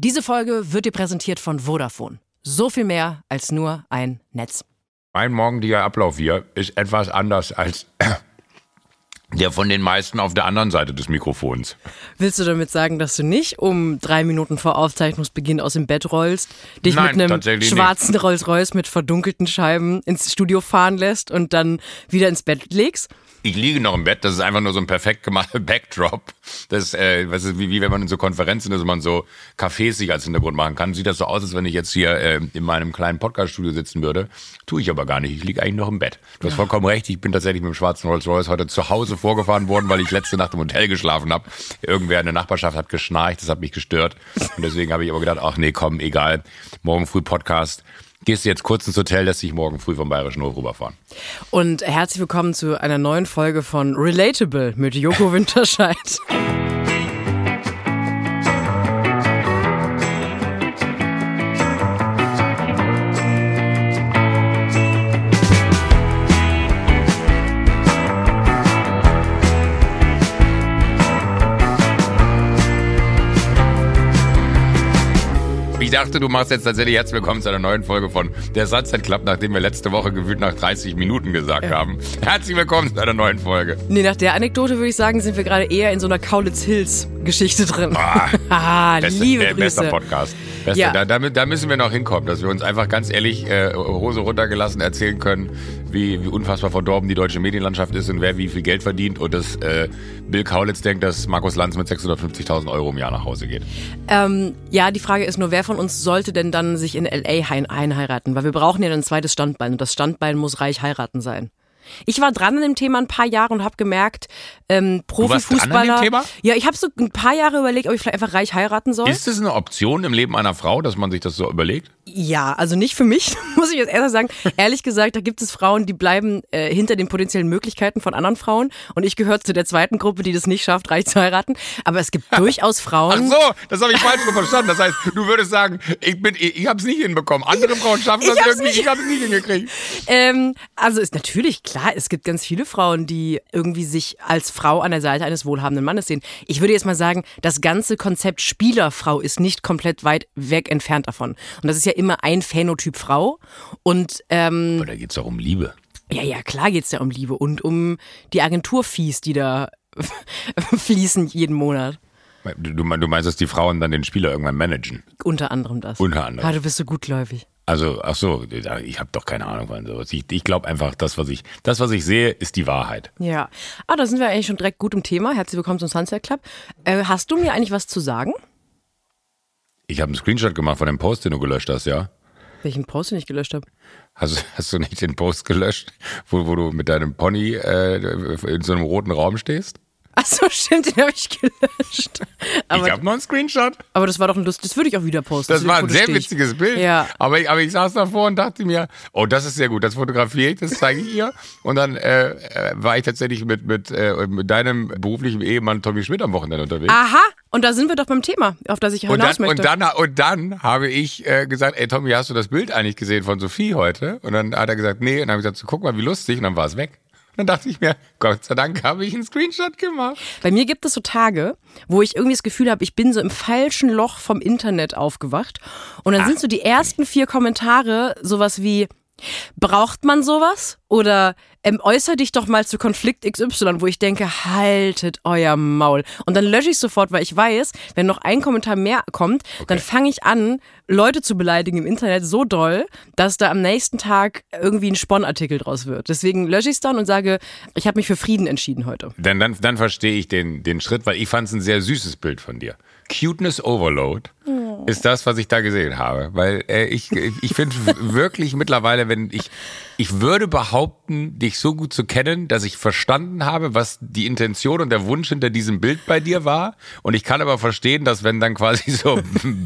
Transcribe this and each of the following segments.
Diese Folge wird dir präsentiert von Vodafone. So viel mehr als nur ein Netz. Mein morgendlicher Ablauf hier ist etwas anders als der von den meisten auf der anderen Seite des Mikrofons. Willst du damit sagen, dass du nicht um drei Minuten vor Aufzeichnungsbeginn aus dem Bett rollst, dich Nein, mit einem schwarzen Rolls-Royce mit verdunkelten Scheiben ins Studio fahren lässt und dann wieder ins Bett legst? Ich liege noch im Bett, das ist einfach nur so ein perfekt gemachter Backdrop. Das äh, was ist, wie, wie wenn man in so Konferenzen ist und man so Cafés sich als Hintergrund machen kann. Sieht das so aus, als wenn ich jetzt hier äh, in meinem kleinen Podcast-Studio sitzen würde. Tue ich aber gar nicht. Ich liege eigentlich noch im Bett. Du hast vollkommen recht. Ich bin tatsächlich mit dem schwarzen Rolls-Royce heute zu Hause vorgefahren worden, weil ich letzte Nacht im Hotel geschlafen habe. Irgendwer in der Nachbarschaft hat geschnarcht, das hat mich gestört. Und deswegen habe ich aber gedacht, ach nee, komm, egal. Morgen früh Podcast. Gehst du jetzt kurz ins Hotel, lässt dich morgen früh vom Bayerischen Hof rüberfahren. Und herzlich willkommen zu einer neuen Folge von Relatable mit Joko Winterscheid. Ich dachte, du machst jetzt tatsächlich herzlich willkommen zu einer neuen Folge von der Sunset Club, nachdem wir letzte Woche gefühlt nach 30 Minuten gesagt Ja. haben. Herzlich willkommen zu einer neuen Folge. Nee, nach der Anekdote würde ich sagen, sind wir gerade eher in so einer Kaulitz Hills Geschichte drin. Ah, ah, Beste, liebe äh, bester. Podcast. Beste, Ja. da, da, da müssen wir noch hinkommen, dass wir uns einfach ganz ehrlich äh, Hose runtergelassen erzählen können, wie, wie unfassbar verdorben die deutsche Medienlandschaft ist und wer wie viel Geld verdient und dass äh, Bill Kaulitz denkt, dass Markus Lanz mit 650.000 Euro im Jahr nach Hause geht. Ähm, ja, die Frage ist nur, wer von uns sollte denn dann sich in L.A. ein einheiraten? Weil wir brauchen ja ein zweites Standbein und das Standbein muss reich heiraten sein. Ich war dran an dem Thema ein paar Jahre und habe gemerkt, ähm, Profifußballer. Thema? Ja, ich habe so ein paar Jahre überlegt, ob ich vielleicht einfach reich heiraten soll. Ist es eine Option im Leben einer Frau, dass man sich das so überlegt? Ja, also nicht für mich, muss ich jetzt ehrlich sagen. Ehrlich gesagt, da gibt es Frauen, die bleiben äh, hinter den potenziellen Möglichkeiten von anderen Frauen. Und ich gehöre zu der zweiten Gruppe, die das nicht schafft, reich zu heiraten. Aber es gibt durchaus Ach Frauen. so, das habe ich falsch verstanden. Das heißt, du würdest sagen, ich bin, ich, ich habe es nicht hinbekommen. Andere Frauen schaffen Ich das hab's irgendwie, nicht- ich habe es nicht hingekriegt. Ähm, also ist natürlich klar, es gibt ganz viele Frauen, die irgendwie sich als Frau an der Seite eines wohlhabenden Mannes sehen. Ich würde jetzt mal sagen, das ganze Konzept Spielerfrau ist nicht komplett weit weg entfernt davon. Und das ist ja immer ein Phänotyp Frau. Und ähm, Aber da geht's doch um Liebe. Ja, ja, klar geht's ja um Liebe und um die Agenturfees, die da fließen jeden Monat. Du, du du meinst, dass die Frauen dann den Spieler irgendwann managen? Unter anderem das. Unter anderem. Ah, du bist so gutgläubig. Also, ach so, ich habe doch keine Ahnung von sowas. Ich, ich glaube einfach, das was ich, das, was ich sehe, ist die Wahrheit. Ja. Ah, da sind wir eigentlich schon direkt gut im Thema. Herzlich willkommen zum Sunset Club. Äh, hast du mir eigentlich was zu sagen? Ich habe einen Screenshot gemacht von dem Post, den du gelöscht hast, ja? Welchen Post, den ich gelöscht habe? Hast, hast du nicht den Post gelöscht, wo, wo du mit deinem Pony äh, in so einem roten Raum stehst? Ach so, stimmt, den habe ich gelöscht. Aber, ich habe noch einen Screenshot. aber das war doch ein Lust. Das würde ich auch wieder posten. Das dem war ein sehr witziges Bild. Ja. Aber ich, aber ich saß davor und dachte mir, oh, das ist sehr gut, das fotografiere ich, das zeige ich ihr. Und dann äh, äh, war ich tatsächlich mit, mit, äh, mit deinem beruflichen Ehemann Tommy Schmidt am Wochenende unterwegs. Aha, und da sind wir doch beim Thema, auf das ich und, hinaus dann, möchte. und, dann, und dann habe ich äh, gesagt, ey Tommy, hast du das Bild eigentlich gesehen von Sophie heute? Und dann hat er gesagt, nee. Und dann habe ich gesagt, so, guck mal, wie lustig. Und dann war es weg. Dann dachte ich mir, Gott sei Dank habe ich einen Screenshot gemacht. Bei mir gibt es so Tage, wo ich irgendwie das Gefühl habe, ich bin so im falschen Loch vom Internet aufgewacht. Und dann sind so die ersten vier Kommentare sowas wie, braucht man sowas? Oder ähm, äußer dich doch mal zu Konflikt XY, wo ich denke, haltet euer Maul. Und dann lösche ich sofort, weil ich weiß, wenn noch ein Kommentar mehr kommt, dann fange ich an, Leute zu beleidigen im Internet so doll, dass da am nächsten Tag irgendwie ein Sponnartikel draus wird. Deswegen lösche ich es dann und sage, ich habe mich für Frieden entschieden heute. Dann, dann, dann verstehe ich den, den Schritt, weil ich fand es ein sehr süßes Bild von dir. Cuteness Overload ist das, was ich da gesehen habe. Weil äh, ich, ich finde wirklich mittlerweile, wenn ich, ich würde behaupten, dich so gut zu kennen, dass ich verstanden habe, was die Intention und der Wunsch hinter diesem Bild bei dir war. Und ich kann aber verstehen, dass wenn dann quasi so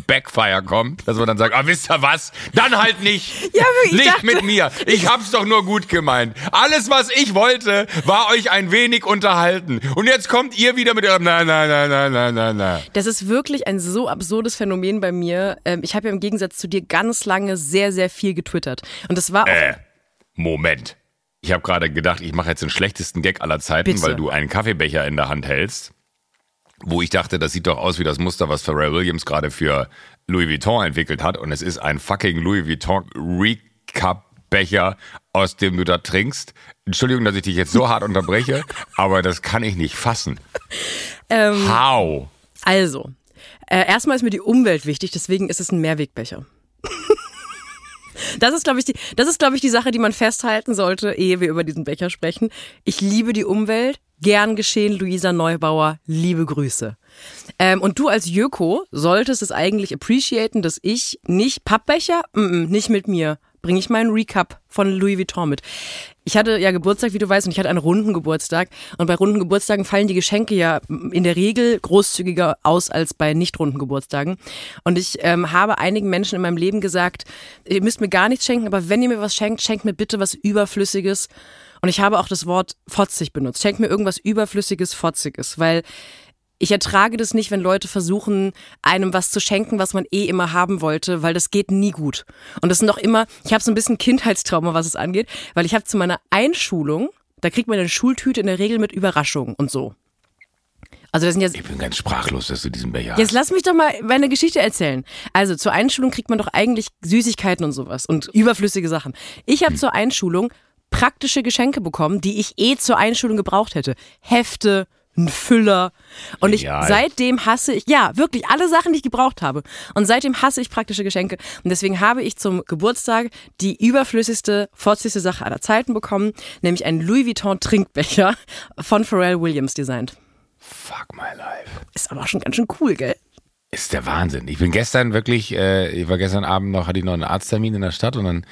Backfire kommt, dass man dann sagt, ah, wisst ihr was? Dann halt nicht. Ja, nicht dachte- mit mir. Ich hab's doch nur gut gemeint. Alles, was ich wollte, war euch ein wenig unterhalten. Und jetzt kommt ihr wieder mit eurem na, na, na, na, na, na, na. Das ist wirklich ein so absurdes Phänomen bei mir. Ähm, Ich habe ja im Gegensatz zu dir ganz lange sehr, sehr viel getwittert. Und das war auch. Äh, Moment. Ich habe gerade gedacht, ich mache jetzt den schlechtesten Gag aller Zeiten, Bitte. weil du einen Kaffeebecher in der Hand hältst wo ich dachte, das sieht doch aus wie das Muster, was Pharrell Williams gerade für Louis Vuitton entwickelt hat. Und es ist ein fucking Louis Vuitton Recap Becher, aus dem du da trinkst. Entschuldigung, dass ich dich jetzt so hart unterbreche, aber das kann ich nicht fassen. Ähm, How? Also, äh, erstmal ist mir die Umwelt wichtig, deswegen ist es ein Mehrwegbecher. Das ist, glaube ich, die, das ist, glaube ich, die Sache, die man festhalten sollte, ehe wir über diesen Becher sprechen. Ich liebe die Umwelt. Gern geschehen, Luisa Neubauer. Liebe Grüße. Ähm, und du als Jöko solltest es eigentlich appreciaten, dass ich nicht Pappbecher, mm -mm, nicht mit mir, bringe ich meinen Recap von Louis Vuitton mit. Ich hatte ja Geburtstag, wie du weißt, und ich hatte einen runden Geburtstag. Und bei runden Geburtstagen fallen die Geschenke ja in der Regel großzügiger aus als bei nicht runden Geburtstagen. Und ich ähm, habe einigen Menschen in meinem Leben gesagt, ihr müsst mir gar nichts schenken, aber wenn ihr mir was schenkt, schenkt mir bitte was Überflüssiges. Und ich habe auch das Wort fotzig benutzt. Schenkt mir irgendwas Überflüssiges, Fotziges, weil ich ertrage das nicht, wenn Leute versuchen, einem was zu schenken, was man eh immer haben wollte, weil das geht nie gut. Und das sind doch immer, ich habe so ein bisschen Kindheitstrauma, was es angeht, weil ich habe zu meiner Einschulung, da kriegt man eine Schultüte in der Regel mit Überraschungen und so. Also das sind jetzt Ich bin ganz sprachlos, dass du diesen Becher Jetzt hast. lass mich doch mal meine Geschichte erzählen. Also zur Einschulung kriegt man doch eigentlich Süßigkeiten und sowas und überflüssige Sachen. Ich habe zur Einschulung praktische Geschenke bekommen, die ich eh zur Einschulung gebraucht hätte. Hefte, ein Füller. Und ich Genial. seitdem hasse ich, ja, wirklich alle Sachen, die ich gebraucht habe. Und seitdem hasse ich praktische Geschenke. Und deswegen habe ich zum Geburtstag die überflüssigste, fotzigste Sache aller Zeiten bekommen, nämlich einen Louis Vuitton Trinkbecher von Pharrell Williams designt. Fuck my life. Ist aber auch schon ganz schön cool, gell? Ist der Wahnsinn. Ich bin gestern wirklich, äh, ich war gestern Abend noch, hatte ich noch einen Arzttermin in der Stadt und dann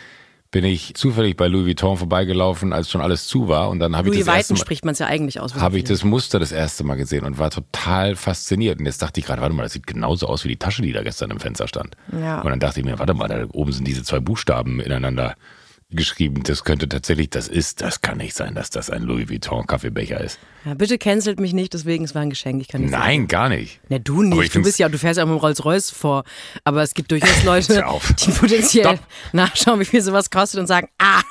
bin ich zufällig bei Louis Vuitton vorbeigelaufen, als schon alles zu war und dann habe ich das erste Mal, spricht man es ja eigentlich aus. habe ich das Muster das erste Mal gesehen und war total fasziniert. Und jetzt dachte ich gerade, warte mal, das sieht genauso aus wie die Tasche, die da gestern im Fenster stand. Ja. Und dann dachte ich mir, warte mal, da oben sind diese zwei Buchstaben ineinander geschrieben. Das könnte tatsächlich, das ist, das kann nicht sein, dass das ein Louis Vuitton Kaffeebecher ist. Ja, bitte cancelt mich nicht, deswegen es war ein Geschenk. Ich kann nicht Nein, gar nicht. sagen. Na, du ich nicht. Du bist ja, du fährst ja auch mit dem Rolls-Royce vor. Aber es gibt durchaus Leute, die potenziell Stopp. nachschauen, wie viel sowas kostet und sagen, aha,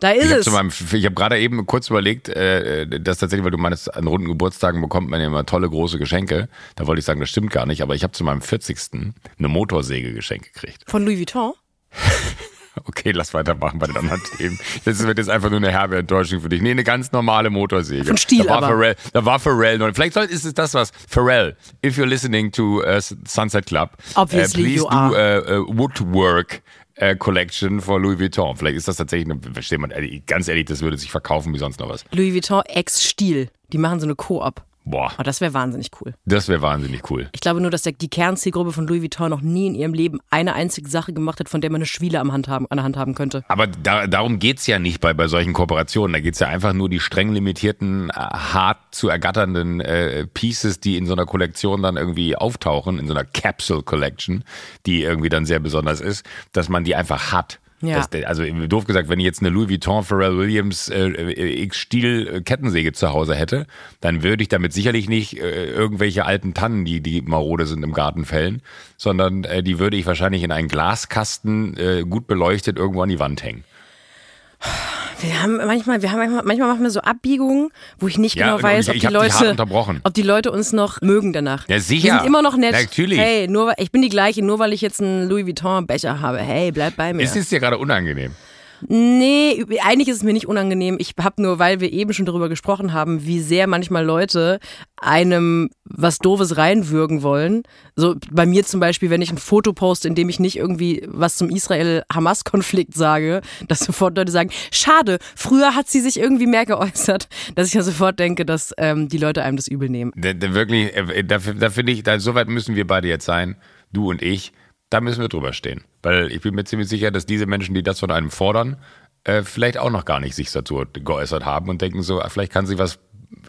da ist Ich habe es. hab gerade eben kurz überlegt, äh, dass tatsächlich, weil du meinst, an runden Geburtstagen bekommt man ja immer tolle große Geschenke. Da wollte ich sagen, das stimmt gar nicht, aber ich habe zu meinem 40. eine Motorsäge geschenkt gekriegt. Von Louis Vuitton? Okay, lass weitermachen bei den anderen Themen. Das wird jetzt einfach nur eine herbe Enttäuschung für dich. Nee, eine ganz normale Motorsäge. Von Stihl da war aber. Pharrell, da war Pharrell noch. Vielleicht ist es das was. Pharrell, if you're listening to uh, Sunset Club, Obviously uh, please you do are. uh, uh, Woodwork uh, Collection for Louis Vuitton. Vielleicht ist das tatsächlich eine, versteht man, ganz ehrlich, das würde sich verkaufen wie sonst noch was. Louis Vuitton ex-Stil. Die machen so eine Co-op. Boah, Oh, das wäre wahnsinnig cool. das wäre wahnsinnig cool. Ich glaube nur, dass der, die Kernzielgruppe von Louis Vuitton noch nie in ihrem Leben eine einzige Sache gemacht hat, von der man eine Schwiele am Hand haben, an der Hand haben könnte. Aber da, darum geht's ja nicht bei, bei solchen Kooperationen. Da geht's ja einfach nur die streng limitierten, äh, hart zu ergatternden äh, Pieces, die in so einer Kollektion dann irgendwie auftauchen, in so einer Capsule Collection, die irgendwie dann sehr besonders ist, dass man die einfach hat. Ja. Der- also doof gesagt, wenn ich jetzt eine Louis Vuitton Pharrell Williams äh, äh, X-Stil äh, Kettensäge zu Hause hätte, dann würde ich damit sicherlich nicht äh, irgendwelche alten Tannen, die die marode sind, im Garten fällen, sondern äh, die würde ich wahrscheinlich in einen Glaskasten äh, gut beleuchtet irgendwo an die Wand hängen. Wir haben manchmal, wir haben manchmal, manchmal machen wir so Abbiegungen, wo ich nicht Ja, genau weiß, ich- ob die Leute, unterbrochen. ob die Leute uns noch mögen danach. Ja, sicher. Wir sind immer noch nett. Natürlich. Hey, nur weil, ich bin die gleiche, nur weil ich jetzt einen Louis Vuitton Becher habe. Hey, bleib bei mir. Ist es dir gerade unangenehm? Nee, eigentlich ist es mir nicht unangenehm. Ich habe nur, weil wir eben schon darüber gesprochen haben, wie sehr manchmal Leute einem was Doofes reinwürgen wollen. So bei mir zum Beispiel, wenn ich ein Foto poste, in dem ich nicht irgendwie was zum Israel-Hamas-Konflikt sage, dass sofort Leute sagen, schade, früher hat sie sich irgendwie mehr geäußert, dass ich ja sofort denke, dass ähm, die Leute einem das übel nehmen. Da, da wirklich, äh, da, da finde ich, da, so weit müssen wir beide jetzt sein, du und ich, da müssen wir drüber stehen. Weil ich bin mir ziemlich sicher, dass diese Menschen, die das von einem fordern, äh, vielleicht auch noch gar nicht sich dazu geäußert haben und denken so, ah, vielleicht kann sie was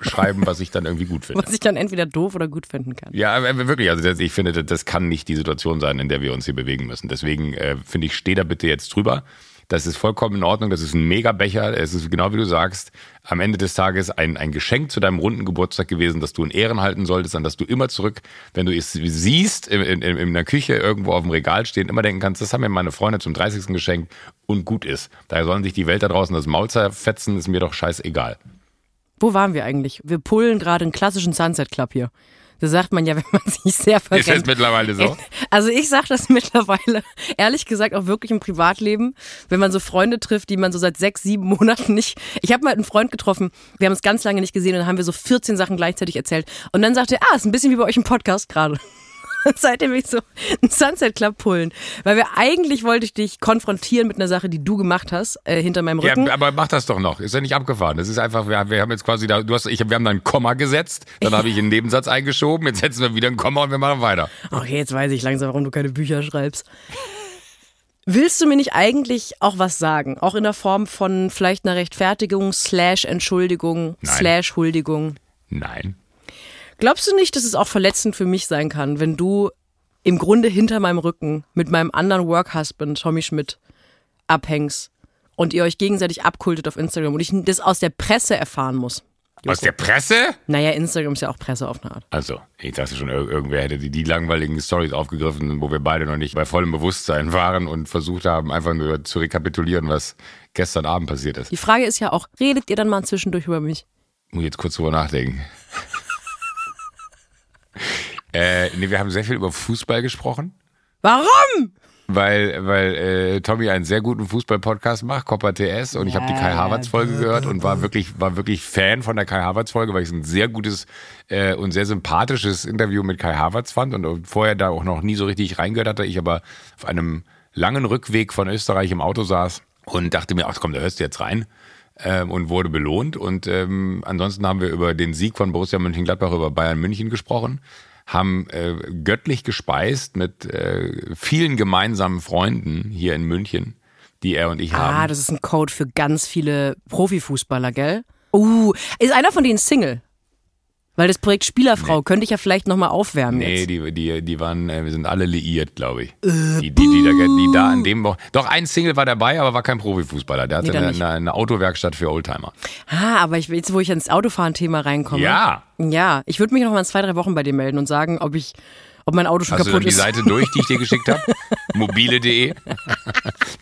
schreiben, was ich dann irgendwie gut finde. Was ich dann entweder doof oder gut finden kann. Ja, aber wirklich, also das, ich finde, das- das kann nicht die Situation sein, in der wir uns hier bewegen müssen. Deswegen äh, finde ich, steh da bitte jetzt drüber. Das ist vollkommen in Ordnung. Das ist ein Megabecher. Es ist genau wie du sagst, am Ende des Tages ein, ein Geschenk zu deinem runden Geburtstag gewesen, das du in Ehren halten solltest, an das du immer zurück, wenn du es siehst, in, in, in der Küche irgendwo auf dem Regal stehen, immer denken kannst, das haben mir meine Freunde zum 30. geschenkt und gut ist. Daher sollen sich die Welt da draußen das Maul zerfetzen, ist mir doch scheißegal. Wo waren wir eigentlich? Wir pullen gerade einen klassischen Sunset Club hier. Da sagt man ja, wenn man sich sehr verrennt. Ist das mittlerweile so? Also ich sage das mittlerweile, ehrlich gesagt auch wirklich im Privatleben, wenn man so Freunde trifft, die man so seit sechs, sieben Monaten nicht. Ich habe mal einen Freund getroffen, wir haben uns ganz lange nicht gesehen und dann haben wir so 14 Sachen gleichzeitig erzählt. Und dann sagte er, ah, ist ein bisschen wie bei euch im Podcast gerade. seitdem ich so einen Sunset Club pullen. Weil wir eigentlich wollte ich dich konfrontieren mit einer Sache, die du gemacht hast, äh, hinter meinem Rücken. Ja, aber mach das doch noch. Ist ja nicht abgefahren. Das ist einfach, wir, wir haben jetzt quasi da, du hast, ich, wir haben da ein Komma gesetzt, dann habe ich einen Nebensatz eingeschoben, jetzt setzen wir wieder ein Komma und wir machen weiter. Okay, jetzt weiß ich langsam, warum du keine Bücher schreibst. Willst du mir nicht eigentlich auch was sagen? Auch in der Form von vielleicht einer Rechtfertigung, slash Entschuldigung, Nein. slash Huldigung? Nein. Glaubst du nicht, dass es auch verletzend für mich sein kann, wenn du im Grunde hinter meinem Rücken mit meinem anderen Workhusband Tommy Schmidt abhängst und ihr euch gegenseitig abkultet auf Instagram und ich das aus der Presse erfahren muss? Aus der Presse? Naja, Instagram ist ja auch Presse auf eine Art. Also, ich dachte schon, ir- irgendwer hätte die, die langweiligen Stories aufgegriffen, wo wir beide noch nicht bei vollem Bewusstsein waren und versucht haben, einfach nur zu rekapitulieren, was gestern Abend passiert ist. Die Frage ist ja auch, redet ihr dann mal zwischendurch über mich? Muss ich jetzt kurz drüber nachdenken. Äh, nee, wir haben sehr viel über Fußball gesprochen. Warum? Weil, weil äh, Tommy einen sehr guten Fußball-Podcast macht, Copper TS, und ich habe die Kai Havertz-Folge gehört und war wirklich, war wirklich Fan von der Kai Havertz-Folge, weil ich es ein sehr gutes äh, und sehr sympathisches Interview mit Kai Havertz fand und vorher da auch noch nie so richtig reingehört hatte. Ich aber auf einem langen Rückweg von Österreich im Auto saß und dachte mir, ach komm, da hörst du jetzt rein. Ähm, und wurde belohnt. Und ähm, ansonsten haben wir über den Sieg von Borussia Mönchengladbach über Bayern München gesprochen haben äh, göttlich gespeist mit äh, vielen gemeinsamen Freunden hier in München, die er und ich haben. Ah, das ist ein Code für ganz viele Profifußballer, gell? Uh, ist einer von denen Single? Weil das Projekt Spielerfrau könnte ich ja vielleicht nochmal aufwärmen Nee, jetzt. die, die, die waren, äh, wir sind alle liiert, glaube ich. Äh, die, die, die, da, die da an dem Wo- Doch, ein Single war dabei, aber war kein Profifußballer. Der hatte Nee, eine, eine, eine Autowerkstatt für Oldtimer. Ah, aber ich, jetzt, wo ich ans Autofahren-Thema reinkomme. Ja. Ja, ich würde mich noch mal in zwei, drei Wochen bei dir melden und sagen, ob ich, ob mein Auto schon Hast du kaputt dann die ist. Seite durch, die ich dir geschickt habe? Mobile.de.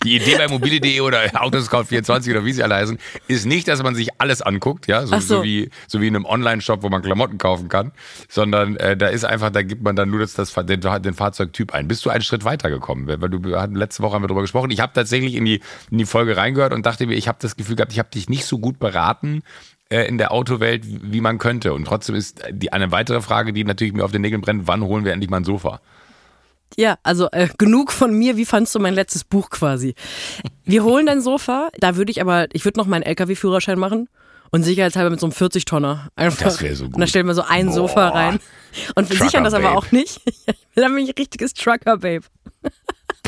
Die Idee bei mobile.de oder Autoscout24 oder wie sie alle heißen, ist nicht, dass man sich alles anguckt, ja, so, so. so. wie, so wie in einem Online-Shop, wo man Klamotten kaufen kann, sondern äh, da ist einfach, da gibt man dann nur das, das, den, den Fahrzeugtyp ein. Bist du einen Schritt weitergekommen? Weil du wir hatten letzte Woche haben wir darüber gesprochen. Ich habe tatsächlich in die, in die Folge reingehört und dachte mir, ich habe das Gefühl gehabt, ich habe dich nicht so gut beraten in der Autowelt, wie man könnte. Und trotzdem ist die eine weitere Frage, die natürlich mir auf den Nägeln brennt, wann holen wir endlich mal ein Sofa? Ja, also äh, genug von mir. Wie fandst du mein letztes Buch quasi? Wir holen dein Sofa. Da würde ich aber, ich würde noch meinen LKW-Führerschein machen und sicherheitshalber mit so einem 40-Tonner einfach. Das wär so gut. Und dann stellen wir so ein Boah. Sofa rein. Und wir Trucker sichern das aber auch nicht. dann bin ich ein richtiges Trucker-Babe.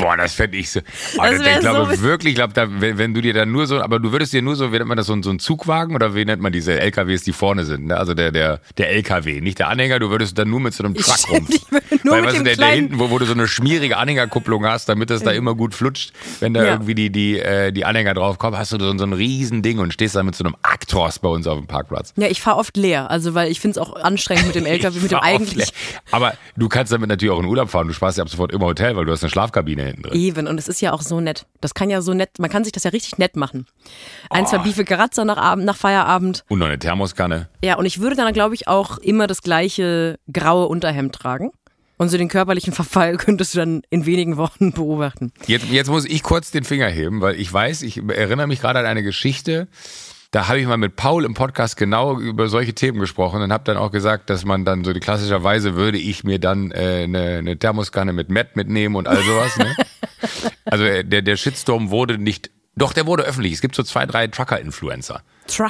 Boah, das fände ich so. Oh, Das das ich glaube so wirklich, ich glaube, da, wenn, wenn du dir dann nur so, aber du würdest dir nur so, wie nennt man das, so, so ein Zugwagen oder wie nennt man diese LKWs, die vorne sind, ne? Also der, der, der LKW, nicht der Anhänger, du würdest dann nur mit so einem Truck rum. Weil, mit weißt du, der, der hinten, wo, wo du so eine schmierige Anhängerkupplung hast, damit das da immer gut flutscht, wenn da Ja. irgendwie die, die, äh, die Anhänger drauf kommen, hast du so, so ein riesen Ding und stehst dann mit so einem Actros bei uns auf dem Parkplatz. Ja, ich fahre oft leer. Also, weil ich finde es auch anstrengend mit dem LKW, mit dem eigentlich. Aber du kannst damit natürlich auch in Urlaub fahren. Du sparst ja ab sofort im Hotel, weil du hast eine Schlafkabine hinten drin. Eben, und es ist ja auch so nett. Das kann ja so nett, man kann sich das ja richtig nett machen. Ein, Oh. zwei Beefy Garazza nach, Abend, nach Feierabend. Und noch eine Thermoskanne. Ja, und ich würde dann, glaube ich, auch immer das gleiche graue Unterhemd tragen. Und so den körperlichen Verfall könntest du dann in wenigen Wochen beobachten. Jetzt, jetzt muss ich kurz den Finger heben, weil ich weiß, ich erinnere mich gerade an eine Geschichte. Da habe ich mal mit Paul im Podcast genau über solche Themen gesprochen und habe dann auch gesagt, dass man dann so die klassischerweise würde ich mir dann äh, eine, eine Thermoskanne mit Matt mitnehmen und all sowas. Ne? Also äh, der, der Shitstorm wurde nicht, doch der wurde öffentlich. Es gibt so zwei, drei Trucker-Influencer.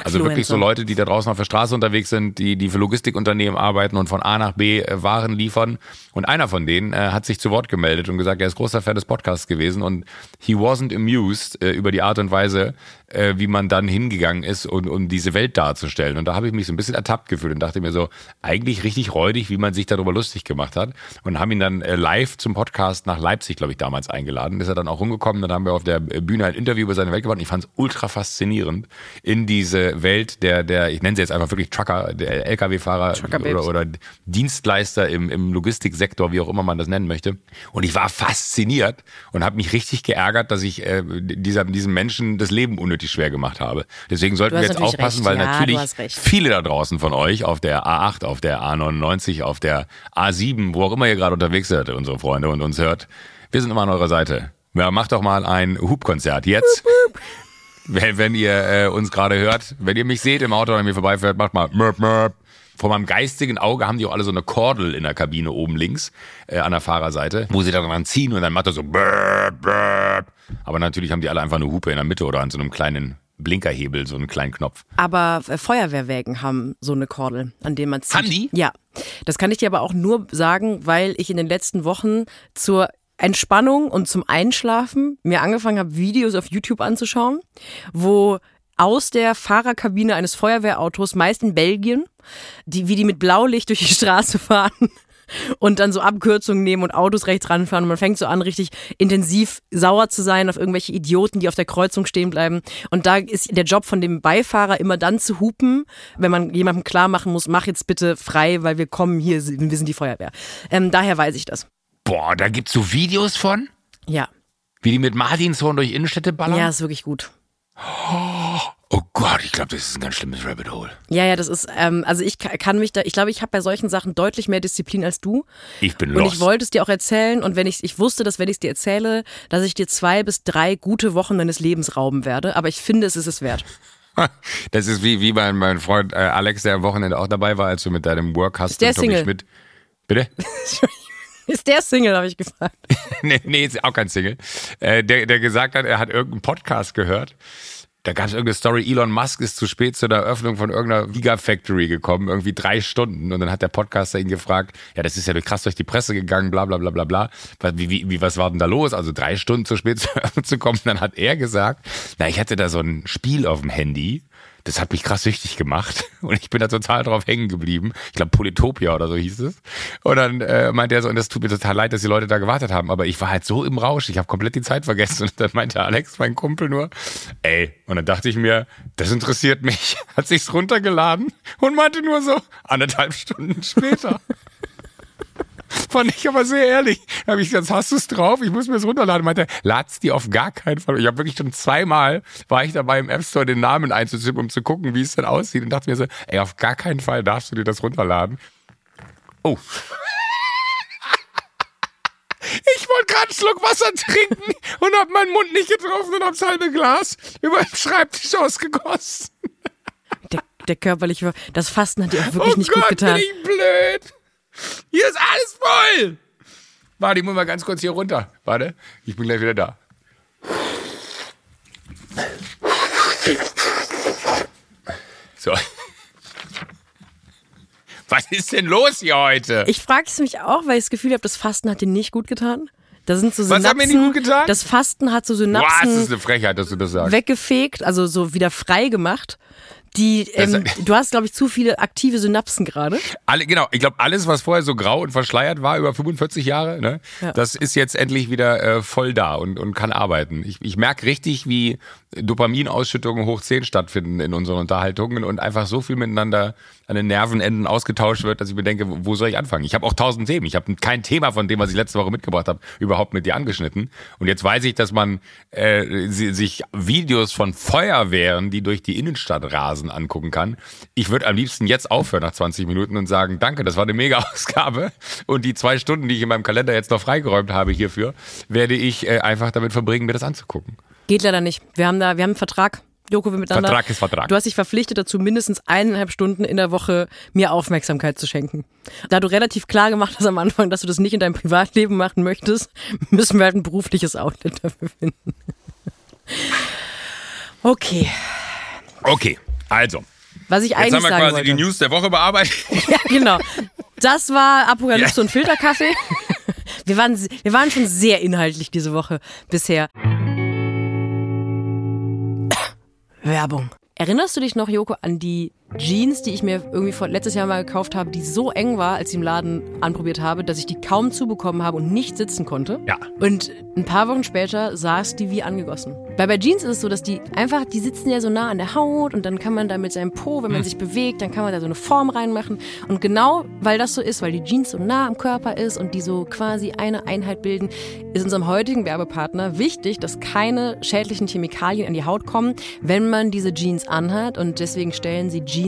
Also wirklich so. Leute, die da draußen auf der Straße unterwegs sind, die, die für Logistikunternehmen arbeiten und von A nach B äh, Waren liefern. Und einer von denen äh, hat sich zu Wort gemeldet und gesagt, er ist großer Fan des Podcasts gewesen und he wasn't amused äh, über die Art und Weise, äh, wie man dann hingegangen ist, um, um diese Welt darzustellen. Und da habe ich mich so ein bisschen ertappt gefühlt und dachte mir so, eigentlich richtig räudig, wie man sich darüber lustig gemacht hat. Und haben ihn dann äh, live zum Podcast nach Leipzig, glaube ich, damals eingeladen. Ist er dann auch rumgekommen, dann haben wir auf der Bühne ein Interview über seine Welt gemacht und ich fand es ultra faszinierend, in diese Welt der, der, ich nenne sie jetzt einfach wirklich Trucker, der Lkw-Fahrer oder, oder Dienstleister im, im Logistiksektor, wie auch immer man das nennen möchte. Und ich war fasziniert und habe mich richtig geärgert, dass ich äh, dieser, diesem Menschen das Leben unnötig schwer gemacht habe. Deswegen sollten wir jetzt aufpassen, recht. weil ja, natürlich viele da draußen von euch auf der A8, auf der A99, auf der A7, wo auch immer ihr gerade unterwegs seid, unsere Freunde und uns hört, wir sind immer an eurer Seite. Ja, macht doch mal ein Hubkonzert jetzt. wenn, wenn ihr äh, uns gerade hört, wenn ihr mich seht im Auto oder mir vorbeifährt, macht mal mörp, mörp. Vor meinem geistigen Auge haben die auch alle so eine Kordel in der Kabine oben links äh, an der Fahrerseite, wo sie dann dran ziehen und dann macht er so burp, burp. Aber natürlich haben die alle einfach eine Hupe in der Mitte oder an so einem kleinen Blinkerhebel, so einen kleinen Knopf. Aber äh, Feuerwehrwägen haben so eine Kordel, an dem man zieht. Haben die? Ja. Das kann ich dir aber auch nur sagen, weil ich in den letzten Wochen zur Entspannung und zum Einschlafen mir angefangen habe, Videos auf YouTube anzuschauen, wo aus der Fahrerkabine eines Feuerwehrautos, meist in Belgien, die, wie die mit Blaulicht durch die Straße fahren und dann so Abkürzungen nehmen und Autos rechts ranfahren und man fängt so an, richtig intensiv sauer zu sein auf irgendwelche Idioten, die auf der Kreuzung stehen bleiben. Und da ist der Job von dem Beifahrer immer dann zu hupen, wenn man jemandem klar machen muss, mach jetzt bitte frei, weil wir kommen hier, wir sind die Feuerwehr. Ähm, daher weiß ich das. Boah, da gibt's so Videos von? Ja. Wie die mit Martinshorn durch Innenstädte ballern? Ja, ist wirklich gut. Oh Gott, ich glaube, das ist ein ganz schlimmes Rabbit Hole. Ja, ja, das ist, ähm, also ich kann mich da, ich glaube, ich habe bei solchen Sachen deutlich mehr Disziplin als du. Ich bin lost. Und ich wollte es dir auch erzählen und wenn ich, ich wusste, dass wenn ich es dir erzähle, dass ich dir zwei bis drei gute Wochen deines Lebens rauben werde, aber ich finde, es ist es wert. Das ist wie, wie mein, mein Freund äh, Alex, der am Wochenende auch dabei war, als du mit deinem Work hast. Der Single. Schmidt. Bitte? Ist der Single, habe ich gefragt. nee, nee, ist auch kein Single. Äh, der, der gesagt hat, er hat irgendeinen Podcast gehört. Da gab es irgendeine Story, Elon Musk ist zu spät zu der Eröffnung von irgendeiner Gigafactory gekommen, irgendwie drei Stunden. Und dann hat der Podcaster ihn gefragt, ja, das ist ja krass durch die Presse gegangen, bla bla bla bla bla. Wie, wie, wie, was war denn da los? Also drei Stunden zu spät Eröffnung zu kommen. Dann hat er gesagt, na, ich hatte da so ein Spiel auf dem Handy das hat mich krass süchtig gemacht und ich bin da total drauf hängen geblieben. Ich glaube Polytopia oder so hieß es. Und dann äh, meinte er so, und das tut mir total leid, dass die Leute da gewartet haben, aber ich war halt so im Rausch, ich habe komplett die Zeit vergessen. Und dann meinte Alex, mein Kumpel nur, ey, und dann dachte ich mir, das interessiert mich. Hat sich's runtergeladen und meinte nur so, anderthalb Stunden später. Fand ich aber sehr ehrlich. Da habe ich gesagt, hast du es drauf? Ich muss mir das runterladen. Meinte, lad's die auf gar keinen Fall. Ich habe wirklich schon zweimal war ich dabei im App Store den Namen einzutippen, um zu gucken, wie es denn aussieht. Und dachte mir so, ey, auf gar keinen Fall darfst du dir das runterladen. Oh. Ich wollte gerade einen Schluck Wasser trinken und habe meinen Mund nicht getroffen und habe das halbe Glas über den Schreibtisch ausgegossen. Der, der körperliche, das Fasten hat dir auch wirklich oh nicht Gott, gut getan. Bin ich blöd. Hier ist alles voll. Warte, ich muss mal ganz kurz hier runter. Warte, ich bin gleich wieder da. So. Was ist denn los hier heute? Ich frage es mich auch, weil ich das Gefühl habe, das Fasten hat dir nicht gut getan. Da sind so Synapsen. Was hat mir nicht gut getan? Das Fasten hat so Synapsen. Boah, das ist eine Frechheit, dass du das sagst. Weggefegt, also so wieder frei gemacht. Die, ähm, du hast, glaube ich, zu viele aktive Synapsen gerade. Alle, genau, ich glaube, alles, was vorher so grau und verschleiert war über 45 Jahre, ne, ja. das ist jetzt endlich wieder äh, voll da und, und kann arbeiten. Ich, ich merke richtig, wie Dopaminausschüttungen hoch 10 stattfinden in unseren Unterhaltungen und einfach so viel miteinander an den Nervenenden ausgetauscht wird, dass ich mir denke, wo soll ich anfangen? Ich habe auch tausend Themen. Ich habe kein Thema von dem, was ich letzte Woche mitgebracht habe, überhaupt mit dir angeschnitten. Und jetzt weiß ich, dass man äh, sich Videos von Feuerwehren, die durch die Innenstadt rasen, angucken kann. Ich würde am liebsten jetzt aufhören nach 20 Minuten und sagen, danke, das war eine Mega-Ausgabe. Und die zwei Stunden, die ich in meinem Kalender jetzt noch freigeräumt habe hierfür, werde ich äh, einfach damit verbringen, mir das anzugucken. Geht leider nicht. Wir haben da, wir haben einen Vertrag. Joko, wir miteinander. Vertrag ist Vertrag. Du hast dich verpflichtet dazu, mindestens eineinhalb Stunden in der Woche mir Aufmerksamkeit zu schenken. Da du relativ klar gemacht hast am Anfang, dass du das nicht in deinem Privatleben machen möchtest, müssen wir halt ein berufliches Outlet dafür finden. Okay. Okay, also. Was ich eigentlich Jetzt haben wir quasi wollte. die News der Woche bearbeitet. Ja, genau. Das war Apokalypse Ja. und Filterkaffee. Wir waren, wir waren schon sehr inhaltlich diese Woche bisher. Werbung. Erinnerst du dich noch, Joko, an die Jeans, die ich mir irgendwie vor letztes Jahr mal gekauft habe, die so eng war, als ich im Laden anprobiert habe, dass ich die kaum zubekommen habe und nicht sitzen konnte. Ja. Und ein paar Wochen später saß die wie angegossen. Weil bei Jeans ist es so, dass die einfach, die sitzen ja so nah an der Haut und dann kann man da mit seinem Po, wenn man sich bewegt, dann kann man da so eine Form reinmachen. Und genau weil das so ist, weil die Jeans so nah am Körper ist und die so quasi eine Einheit bilden, ist unserem heutigen Werbepartner wichtig, dass keine schädlichen Chemikalien an die Haut kommen, wenn man diese Jeans anhat. Und deswegen stellen sie Jeans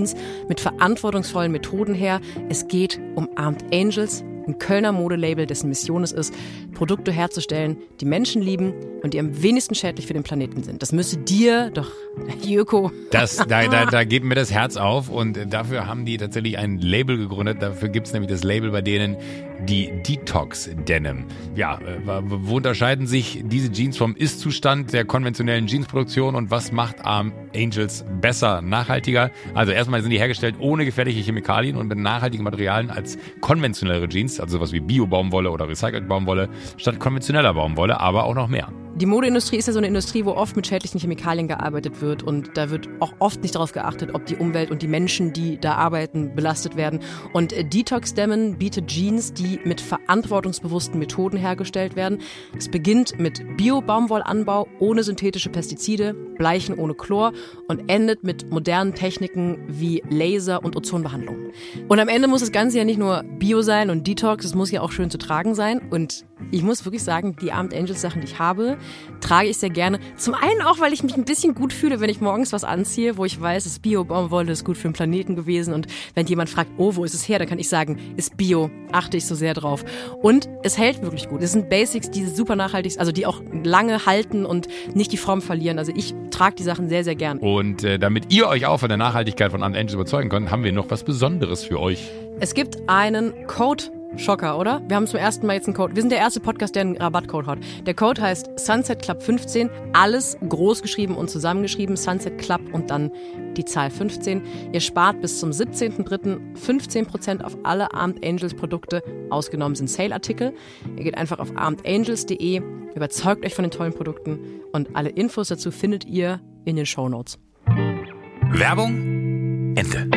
mit verantwortungsvollen Methoden her. Es geht um Armed Angels, ein Kölner Modelabel, dessen Mission es ist, Produkte herzustellen, die Menschen lieben und die am wenigsten schädlich für den Planeten sind. Das müsste dir doch, Joko. Das, da, da, da geht mir das Herz auf und dafür haben die tatsächlich ein Label gegründet. Dafür gibt es nämlich das Label bei denen die Detox Denim. Ja, äh, wo unterscheiden sich diese Jeans vom Ist-Zustand der konventionellen Jeansproduktion und was macht Arm Angels besser, nachhaltiger? Also erstmal sind die hergestellt ohne gefährliche Chemikalien und mit nachhaltigen Materialien als konventionellere Jeans, also sowas wie Bio-Baumwolle oder recycelte Baumwolle, statt konventioneller Baumwolle, aber auch noch mehr. Die Modeindustrie ist ja so eine Industrie, wo oft mit schädlichen Chemikalien gearbeitet wird und da wird auch oft nicht darauf geachtet, ob die Umwelt und die Menschen, die da arbeiten, belastet werden. Und äh, Detox Demon bietet Jeans, die mit verantwortungsbewussten Methoden hergestellt werden. Es beginnt mit Bio-Baumwollanbau ohne synthetische Pestizide, Bleichen ohne Chlor und endet mit modernen Techniken wie Laser und Ozonbehandlung. Und am Ende muss das Ganze ja nicht nur Bio sein und Detox, es muss ja auch schön zu tragen sein. Und ich muss wirklich sagen, die Armed Angels Sachen, die ich habe, trage ich sehr gerne. Zum einen auch, weil ich mich ein bisschen gut fühle, wenn ich morgens was anziehe, wo ich weiß, es ist Bio-Baumwolle, ist gut für den Planeten gewesen. Und wenn jemand fragt, oh, wo ist es her, dann kann ich sagen, ist Bio, achte ich so sehr drauf. Und es hält wirklich gut. Es sind Basics, die super nachhaltig sind, also die auch lange halten und nicht die Form verlieren. Also ich trage die Sachen sehr, sehr gern. Und äh, damit ihr euch auch von der Nachhaltigkeit von Armed Angels überzeugen könnt, haben wir noch was Besonderes für euch. Es gibt einen Code Schocker, oder? Wir haben zum ersten Mal jetzt einen Code. Wir sind der erste Podcast, der einen Rabattcode hat. Der Code heißt Sunset Club 15. Alles groß geschrieben und zusammengeschrieben. Sunset Club und dann die Zahl 15. Ihr spart bis zum 17.03. 15% auf alle Armed Angels Produkte. Ausgenommen sind Sale-Artikel. Ihr geht einfach auf armedangels.de, überzeugt euch von den tollen Produkten und alle Infos dazu findet ihr in den Show Notes. Werbung Ende.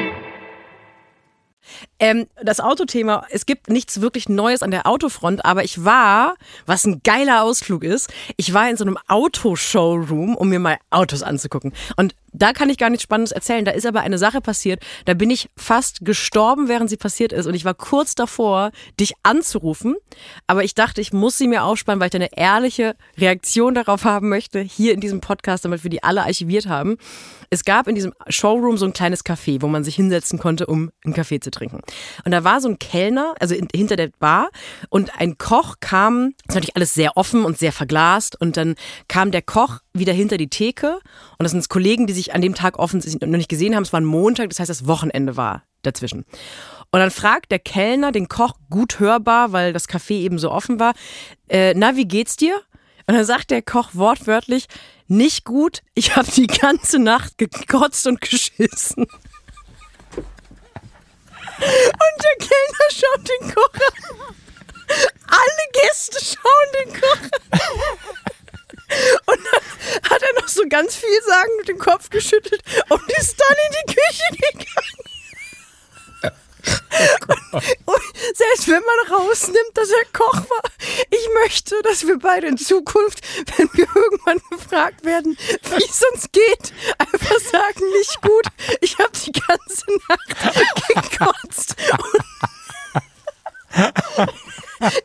Ähm, das Autothema, es gibt nichts wirklich Neues an der Autofront, aber ich war, was ein geiler Ausflug ist, ich war in so einem Autoshowroom, um mir mal Autos anzugucken. Und da kann ich gar nichts Spannendes erzählen. Da ist aber eine Sache passiert, da bin ich fast gestorben, während sie passiert ist. Und ich war kurz davor, dich anzurufen. Aber ich dachte, ich muss sie mir aufspannen, weil ich eine ehrliche Reaktion darauf haben möchte, hier in diesem Podcast, damit wir die alle archiviert haben. Es gab in diesem Showroom so ein kleines Café, wo man sich hinsetzen konnte, um einen Kaffee zu trinken. Und da war so ein Kellner, also in, hinter der Bar, und ein Koch kam, das ist natürlich alles sehr offen und sehr verglast, und dann kam der Koch wieder hinter die Theke. Und das sind Kollegen, die sich an dem Tag offensichtlich noch nicht gesehen haben. Es war ein Montag, das heißt, das Wochenende war dazwischen. Und dann fragt der Kellner den Koch gut hörbar, weil das Café eben so offen war, äh, na, wie geht's dir? Und dann sagt der Koch wortwörtlich, nicht gut, ich habe die ganze Nacht gekotzt und geschissen. Und der Kellner schaut den Koch an. Alle Gäste schauen den Koch an. Und dann hat er noch so ganz viel sagen mit dem Kopf geschüttelt und ist dann in die Küche gegangen. Und, und selbst wenn man rausnimmt, dass er Koch war, ich möchte, dass wir beide in Zukunft, wenn wir irgendwann gefragt werden, wie es uns geht, einfach sagen, nicht gut, ich habe die ganze Nacht gekotzt.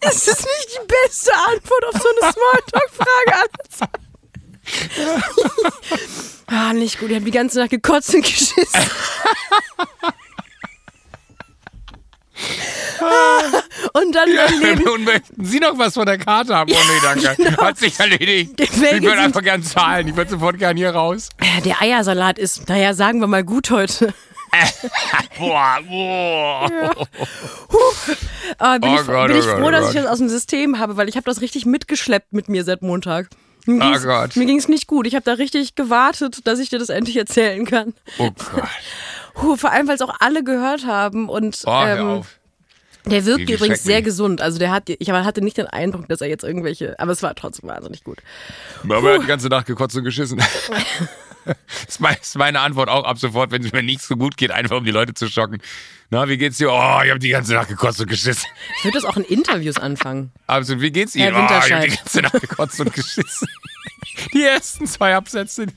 Ist es nicht die beste Antwort auf so eine Smalltalk-Frage ah, nicht gut. Ich habe die ganze Nacht gekotzt und geschissen. Dann Ja, mein Leben. und möchten Sie noch was von der Karte haben? Oh nee, danke. genau. Hat sich erledigt. Ich würde einfach gern zahlen. Ich würde sofort gern hier raus. Ja, Der Eiersalat ist, naja, sagen wir mal gut heute. Boah, boah. Aber bin Oh ich, Gott, bin oh ich Gott, froh, oh dass Gott. ich das aus dem System habe, weil ich habe das richtig mitgeschleppt mit mir seit Montag. Mir Oh ging's- Gott. Mir ging es nicht gut. Ich habe da richtig gewartet, dass ich dir das endlich erzählen kann. Oh Gott. Puh, vor allem, weil es auch alle gehört haben. Und Oh, hör ähm, auf. Der wirkt übrigens sehr gesund. Also der hat, ich hatte nicht den Eindruck, dass er jetzt irgendwelche, aber es war trotzdem wahnsinnig gut. Aber er hat die ganze Nacht gekotzt und geschissen. Das ist meine Antwort auch ab sofort, wenn es mir nicht so gut geht, einfach um die Leute zu schocken. Na, wie geht's dir? Oh, ich habe die ganze Nacht gekotzt und geschissen. Ich würde das auch in Interviews anfangen. Absolut, wie geht's Ihnen? Herr Oh, ich habe die ganze Nacht gekotzt und geschissen. Die ersten zwei Absätze.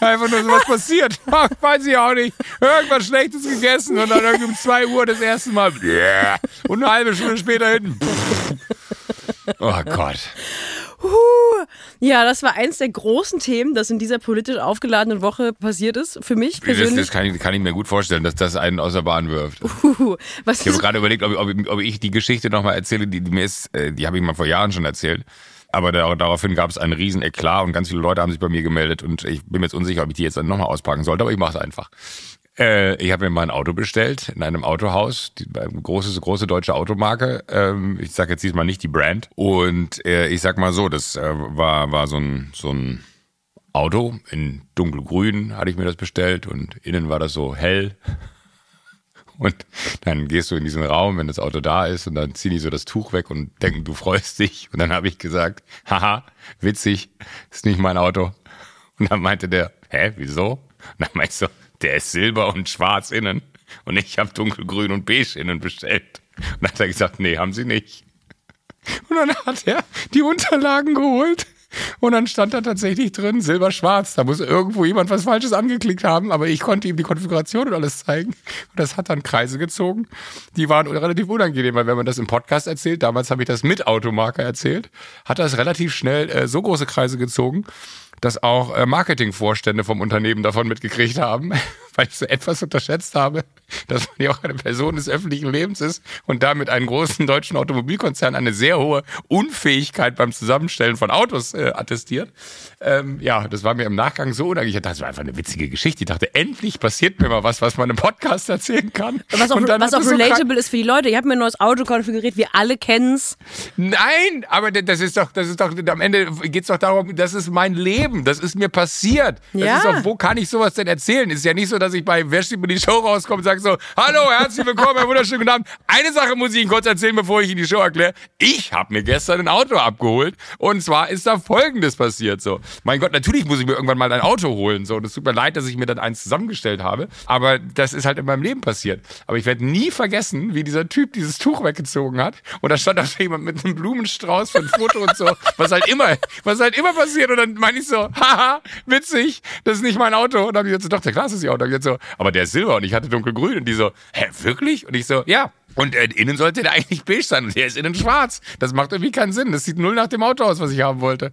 Einfach nur so was passiert. Weiß ich auch nicht. Irgendwas Schlechtes gegessen und dann irgendwie um 2 Uhr das erste Mal. Yeah. Und eine halbe Stunde später hinten. Oh Gott. Ja, das war eins der großen Themen, das in dieser politisch aufgeladenen Woche passiert ist. Für mich Das, persönlich. das kann, ich, kann ich mir gut vorstellen, dass das einen aus der Bahn wirft. Was Ich habe gerade überlegt, ob, ob, ob ich die Geschichte nochmal erzähle, die, die mir ist, äh, die habe ich mal vor Jahren schon erzählt. Aber da, daraufhin gab es einen riesen Eklat und ganz viele Leute haben sich bei mir gemeldet und ich bin mir jetzt unsicher, ob ich die jetzt dann nochmal auspacken sollte, aber ich mache es einfach. Äh, ich habe mir mal ein Auto bestellt in einem Autohaus, die große, große deutsche Automarke. Ähm, ich sage jetzt diesmal nicht die Brand. Und äh, ich sag mal so, das äh, war, war so ein, so ein Auto in dunkelgrün, hatte ich mir das bestellt und innen war das so hell. Und dann gehst du in diesen Raum, wenn das Auto da ist, und dann ziehen die so das Tuch weg und denken, du freust dich. Und dann habe ich gesagt, haha, witzig, ist nicht mein Auto. Und dann meinte der, hä, wieso? Und dann meinte ich so, der ist silber und schwarz innen. Und ich habe dunkelgrün und beige innen bestellt. Und dann hat er gesagt, nee, haben sie nicht. Und dann hat er die Unterlagen geholt. Und dann stand da tatsächlich drin, silber-schwarz. Da muss irgendwo jemand was Falsches angeklickt haben, aber ich konnte ihm die Konfiguration und alles zeigen. Und das hat dann Kreise gezogen. Die waren relativ unangenehm, weil wenn man das im Podcast erzählt, damals habe ich das mit Automarker erzählt, hat das relativ schnell äh, so große Kreise gezogen, dass auch äh, Marketingvorstände vom Unternehmen davon mitgekriegt haben, weil ich so etwas unterschätzt habe, dass man ja auch eine Person des öffentlichen Lebens ist und damit einen großen deutschen Automobilkonzern eine sehr hohe Unfähigkeit beim Zusammenstellen von Autos äh, attestiert. Ähm, ja, das war mir im Nachgang so unangenehm. Ich dachte, das war einfach eine witzige Geschichte. Ich dachte, endlich passiert mir mal was, was man im Podcast erzählen kann. was auch, was auch es so relatable ist für die Leute. Ich habe mir ein neues Auto konfiguriert, wir alle kennen's. Nein, aber das ist doch, das ist doch, am Ende geht's doch darum, das ist mein Leben, das ist mir passiert. Das Ja. ist doch, wo kann ich sowas denn erzählen? Ist ja nicht so, dass ich bei Wer steht mir die Show rauskomme und sage so, hallo, herzlich willkommen, einen wunderschönen guten Abend. Eine Sache muss ich Ihnen kurz erzählen, bevor ich Ihnen die Show erkläre. Ich habe mir gestern ein Auto abgeholt und zwar ist da Folgendes passiert so. Mein Gott, natürlich muss ich mir irgendwann mal ein Auto holen so. Und es tut mir leid, dass ich mir dann eins zusammengestellt habe, aber das ist halt in meinem Leben passiert. Aber ich werde nie vergessen, wie dieser Typ dieses Tuch weggezogen hat und da stand auch jemand mit einem Blumenstrauß ein Foto und so, was halt immer, was halt immer passiert und dann meine ich so, haha, witzig, das ist nicht mein Auto und dann habe ich so, doch, der klar ist ihr Auto. Und jetzt so, aber der ist silber und ich hatte dunkelgrün und die so, hä, wirklich? Und ich so, ja. Und äh, innen sollte der eigentlich beige sein und der ist innen schwarz. Das macht irgendwie keinen Sinn. Das sieht null nach dem Auto aus, was ich haben wollte.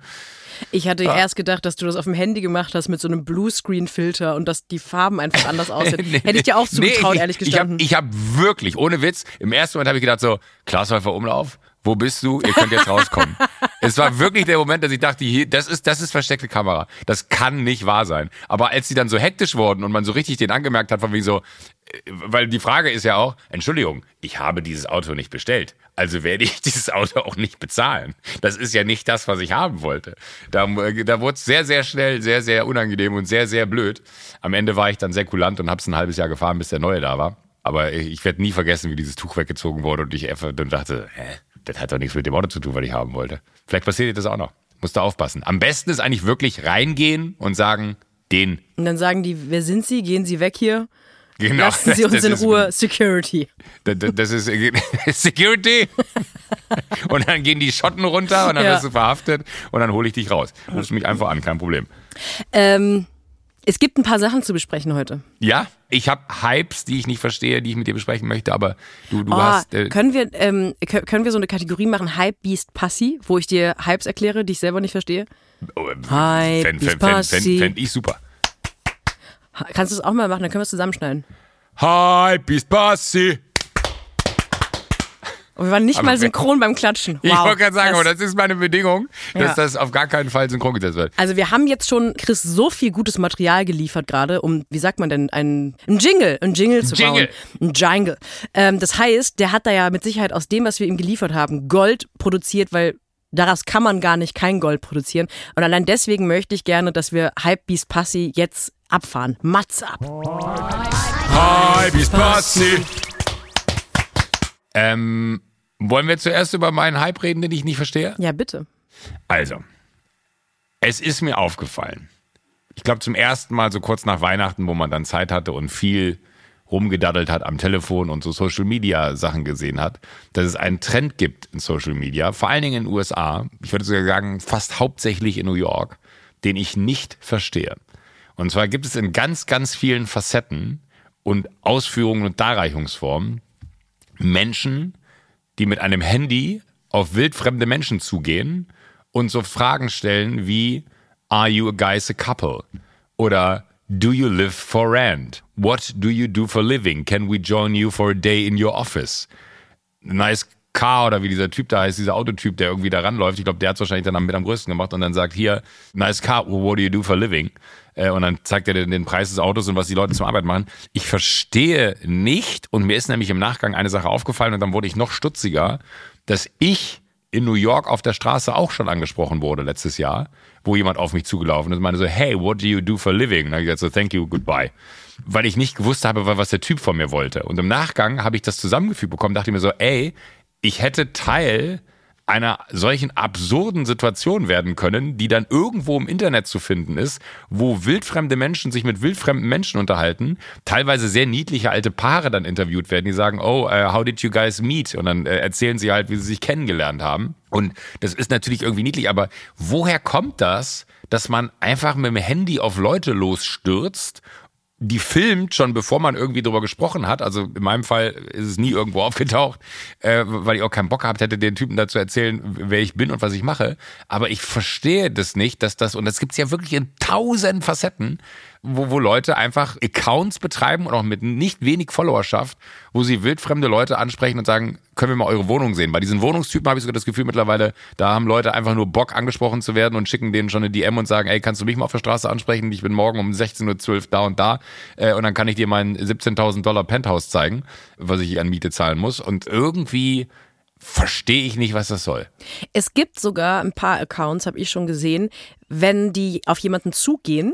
Ich hatte erst gedacht, dass du das auf dem Handy gemacht hast mit so einem Bluescreen-Filter und dass die Farben einfach anders aussehen. Hätte ich dir auch zugetraut, ich, ehrlich ich hab, gestanden. Ich habe wirklich, ohne Witz, im ersten Moment habe ich gedacht so, Glashäufer Umlauf, wo bist du? Ihr könnt jetzt rauskommen. es war wirklich der Moment, dass ich dachte, hier, das ist, das ist versteckte Kamera. Das kann nicht wahr sein. Aber als sie dann so hektisch wurden und man so richtig den angemerkt hat, von wegen so, äh, weil die Frage ist ja auch, Entschuldigung, ich habe dieses Auto nicht bestellt. Also werde ich dieses Auto auch nicht bezahlen. Das ist ja nicht das, was ich haben wollte. Da, äh, da wurde es sehr, sehr schnell, sehr, sehr unangenehm und sehr, sehr blöd. Am Ende war ich dann sehr kulant und habe es ein halbes Jahr gefahren, bis der neue da war. Aber ich werde nie vergessen, wie dieses Tuch weggezogen wurde und ich einfach dann dachte, hä, das hat doch nichts mit dem Auto zu tun, was ich haben wollte. Vielleicht passiert dir das auch noch. Musst du aufpassen. Am besten ist eigentlich wirklich reingehen und sagen, den. Und dann sagen die, wer sind Sie? Gehen Sie weg hier. Genau. Lassen Sie Das- uns das in ist- Ruhe. Security. Das, das- ist Security. Und dann gehen die Schotten runter und dann Ja. wirst du verhaftet und dann hole ich dich raus. Rufst mich einfach an, kein Problem. Ähm, es gibt ein paar Sachen zu besprechen heute. Ja, ich habe Hypes, die ich nicht verstehe, die ich mit dir besprechen möchte, aber du, du Oh, hast. Äh, können, wir, ähm, kö- können wir so eine Kategorie machen, Hype Beast Passi, wo ich dir Hypes erkläre, die ich selber nicht verstehe? oh, äh, Hype fänd, ist fänd, fänd, fänd, ich super. Kannst du es auch mal machen, dann können wir es zusammenschneiden. Hype ist Passi. Und wir waren nicht Aber mal synchron beim Klatschen. Wow. Ich wollte gerade sagen, Das- aber das ist meine Bedingung, dass Ja. das auf gar keinen Fall synchron gesetzt wird. Also wir haben jetzt schon Chris so viel gutes Material geliefert gerade, um, wie sagt man denn, ein, ein Jingle, ein Jingle zu Jingle. bauen. Ein Jingle. Ähm, das heißt, der hat da ja mit Sicherheit aus dem, was wir ihm geliefert haben, Gold produziert, weil daraus kann man gar nicht kein Gold produzieren. Und allein deswegen möchte ich gerne, dass wir Hypebeast Passi jetzt abfahren. Mats ab. Hype ist Passi. Ähm, wollen wir zuerst über meinen Hype reden, den ich nicht verstehe? Ja, bitte. Also, es ist mir aufgefallen, ich glaube zum ersten Mal so kurz nach Weihnachten, wo man dann Zeit hatte und viel rumgedaddelt hat am Telefon und so Social Media Sachen gesehen hat, dass es einen Trend gibt in Social Media, vor allen Dingen in den USA, ich würde sogar sagen fast hauptsächlich in New York, den ich nicht verstehe. Und zwar gibt es in ganz, ganz vielen Facetten und Ausführungen und Darreichungsformen Menschen, die mit einem Handy auf wildfremde Menschen zugehen und so Fragen stellen wie Are you a guys a couple? Oder Do you live for rent? What do you do for living? Can we join you for a day in your office? Nice car oder wie dieser Typ da heißt, dieser Autotyp, der irgendwie da ranläuft. Ich glaube, der hat wahrscheinlich dann mit am größten gemacht und dann sagt, hier, nice car, what do you do for living? Äh, und dann zeigt er den, Preis des Autos und was die Leute zum Arbeit machen. Ich verstehe nicht, und mir ist nämlich im Nachgang eine Sache aufgefallen und dann wurde ich noch stutziger, dass ich in New York auf der Straße auch schon angesprochen wurde letztes Jahr, wo jemand auf mich zugelaufen ist und meinte so, hey, what do you do for living? Und dann ich gesagt so, thank you, goodbye. Weil ich nicht gewusst habe, was der Typ von mir wollte. Und im Nachgang habe ich das zusammengefügt bekommen, dachte mir so, ey, ich hätte Teil einer solchen absurden Situation werden können, die dann irgendwo im Internet zu finden ist, wo wildfremde Menschen sich mit wildfremden Menschen unterhalten, teilweise sehr niedliche alte Paare dann interviewt werden, die sagen, oh, uh, how did you guys meet? Und dann äh, erzählen sie halt, wie sie sich kennengelernt haben. Und das ist natürlich irgendwie niedlich, aber woher kommt das, dass man einfach mit dem Handy auf Leute losstürzt die filmt schon bevor man irgendwie drüber gesprochen hat. Also in meinem Fall ist es nie irgendwo aufgetaucht, äh, weil ich auch keinen Bock gehabt hätte, den Typen dazu erzählen, wer ich bin und was ich mache. Aber ich verstehe das nicht, dass das, und das gibt's ja wirklich in tausend Facetten, wo, wo Leute einfach Accounts betreiben und auch mit nicht wenig Followerschaft, wo sie wildfremde Leute ansprechen und sagen, können wir mal eure Wohnung sehen? Bei diesen Wohnungstypen habe ich sogar das Gefühl mittlerweile, da haben Leute einfach nur Bock angesprochen zu werden und schicken denen schon eine DM und sagen, ey, kannst du mich mal auf der Straße ansprechen? Ich bin morgen um 16.12 Uhr da und da äh, und dann kann ich dir mein 17.000 Dollar Penthouse zeigen, was ich an Miete zahlen muss. Und irgendwie verstehe ich nicht, was das soll. Es gibt sogar ein paar Accounts, habe ich schon gesehen, wenn die auf jemanden zugehen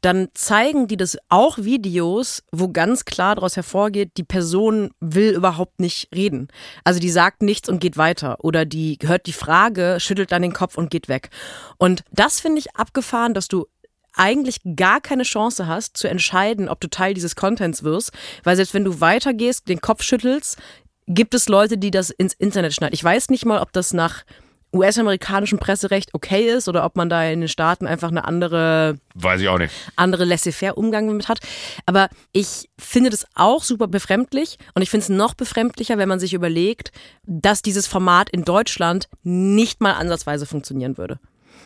dann zeigen die das auch Videos, wo ganz klar daraus hervorgeht, die Person will überhaupt nicht reden. Also die sagt nichts und geht weiter oder die hört die Frage, schüttelt dann den Kopf und geht weg. Und das finde ich abgefahren, dass du eigentlich gar keine Chance hast zu entscheiden, ob du Teil dieses Contents wirst, weil selbst wenn du weitergehst, den Kopf schüttelst, gibt es Leute, die das ins Internet schneiden. Ich weiß nicht mal, ob das nach US-amerikanischem Presserecht okay ist oder ob man da in den Staaten einfach eine andere weiß ich auch nicht andere laissez-faire Umgang damit hat. Aber ich finde das auch super befremdlich und ich finde es noch befremdlicher, wenn man sich überlegt, dass dieses Format in Deutschland nicht mal ansatzweise funktionieren würde.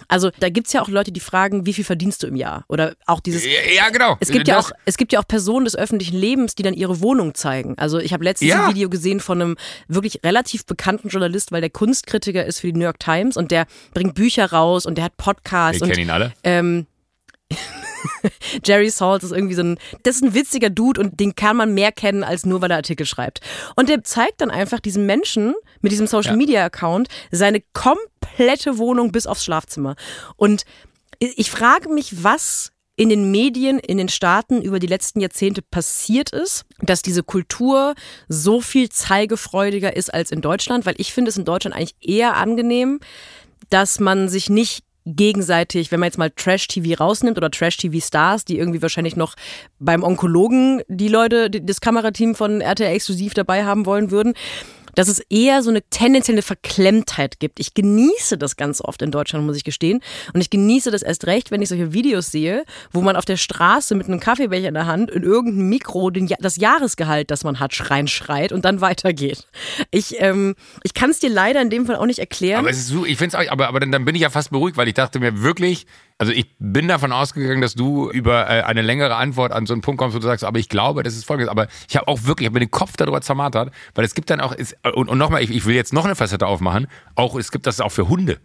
Also da gibt es ja auch Leute, die fragen, wie viel verdienst du im Jahr? Oder auch dieses. Ja, genau. Es gibt, ja auch, es gibt ja auch Personen des öffentlichen Lebens, die dann ihre Wohnung zeigen. Also ich habe letztens ja. ein Video gesehen von einem wirklich relativ bekannten Journalist, weil der Kunstkritiker ist für die New York Times und der bringt Bücher raus und der hat Podcasts. Wir kennen ihn alle. Ähm, Jerry Salt ist irgendwie so ein, das ist ein witziger Dude und den kann man mehr kennen als nur, weil er Artikel schreibt. Und der zeigt dann einfach diesem Menschen mit diesem Social Media Account seine komplette Wohnung bis aufs Schlafzimmer. Und ich frage mich, was in den Medien in den Staaten über die letzten Jahrzehnte passiert ist, dass diese Kultur so viel zeigefreudiger ist als in Deutschland, weil ich finde es in Deutschland eigentlich eher angenehm, dass man sich nicht gegenseitig, wenn man jetzt mal Trash-TV rausnimmt oder Trash-TV-Stars, die irgendwie wahrscheinlich noch beim Onkologen die Leute, das Kamerateam von RTL exklusiv dabei haben wollen würden, dass es eher so eine tendenzielle Verklemmtheit gibt. Ich genieße das ganz oft in Deutschland, muss ich gestehen. Und ich genieße das erst recht, wenn ich solche Videos sehe, wo man auf der Straße mit einem Kaffeebecher in der Hand in irgendeinem Mikro den, das Jahresgehalt, das man hat, reinschreit und dann weitergeht. Ich, ähm, ich kann es dir leider in dem Fall auch nicht erklären. Aber es ist so, ich finde es auch, aber, aber dann, dann bin ich ja fast beruhigt, weil ich dachte mir wirklich, also ich bin davon ausgegangen, dass du über äh, eine längere Antwort an so einen Punkt kommst, wo du sagst, aber ich glaube, das ist folgendes. Aber ich habe auch wirklich, ich habe mir den Kopf darüber zermartert, weil es gibt dann auch, ist, und, und nochmal, ich, ich will jetzt noch eine Facette aufmachen, auch es gibt das auch für Hunde.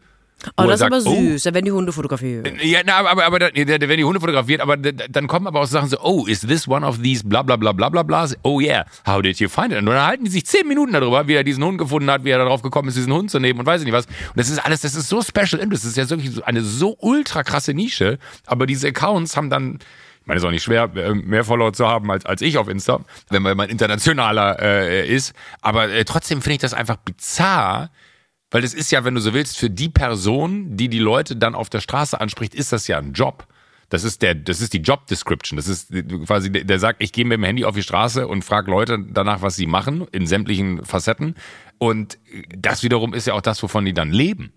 Oh, das ist sagt, aber süß, oh, wenn die Hunde fotografiert. Ja, na, aber, aber, wenn die Hunde fotografiert, aber dann kommen aber auch Sachen so, oh, is this one of these bla bla bla bla bla bla? Oh yeah, how did you find it? Und dann halten die sich zehn Minuten darüber, wie er diesen Hund gefunden hat, wie er darauf gekommen ist, diesen Hund zu nehmen und weiß ich nicht was. Und das ist alles, das ist so Special Interest, das ist ja wirklich so eine so ultra krasse Nische, aber diese Accounts haben dann ich meine, es ist auch nicht schwer, äh, mehr Follower zu haben als, als ich auf Insta, wenn man internationaler äh, ist. Aber äh, trotzdem finde ich das einfach bizarr, weil es ist ja, wenn du so willst, für die Person, die die Leute dann auf der Straße anspricht, ist das ja ein Job. Das ist der, das ist die Job Description. Das ist quasi, der sagt, ich gehe mit dem Handy auf die Straße und frage Leute danach, was sie machen, in sämtlichen Facetten. Und das wiederum ist ja auch das, wovon die dann leben.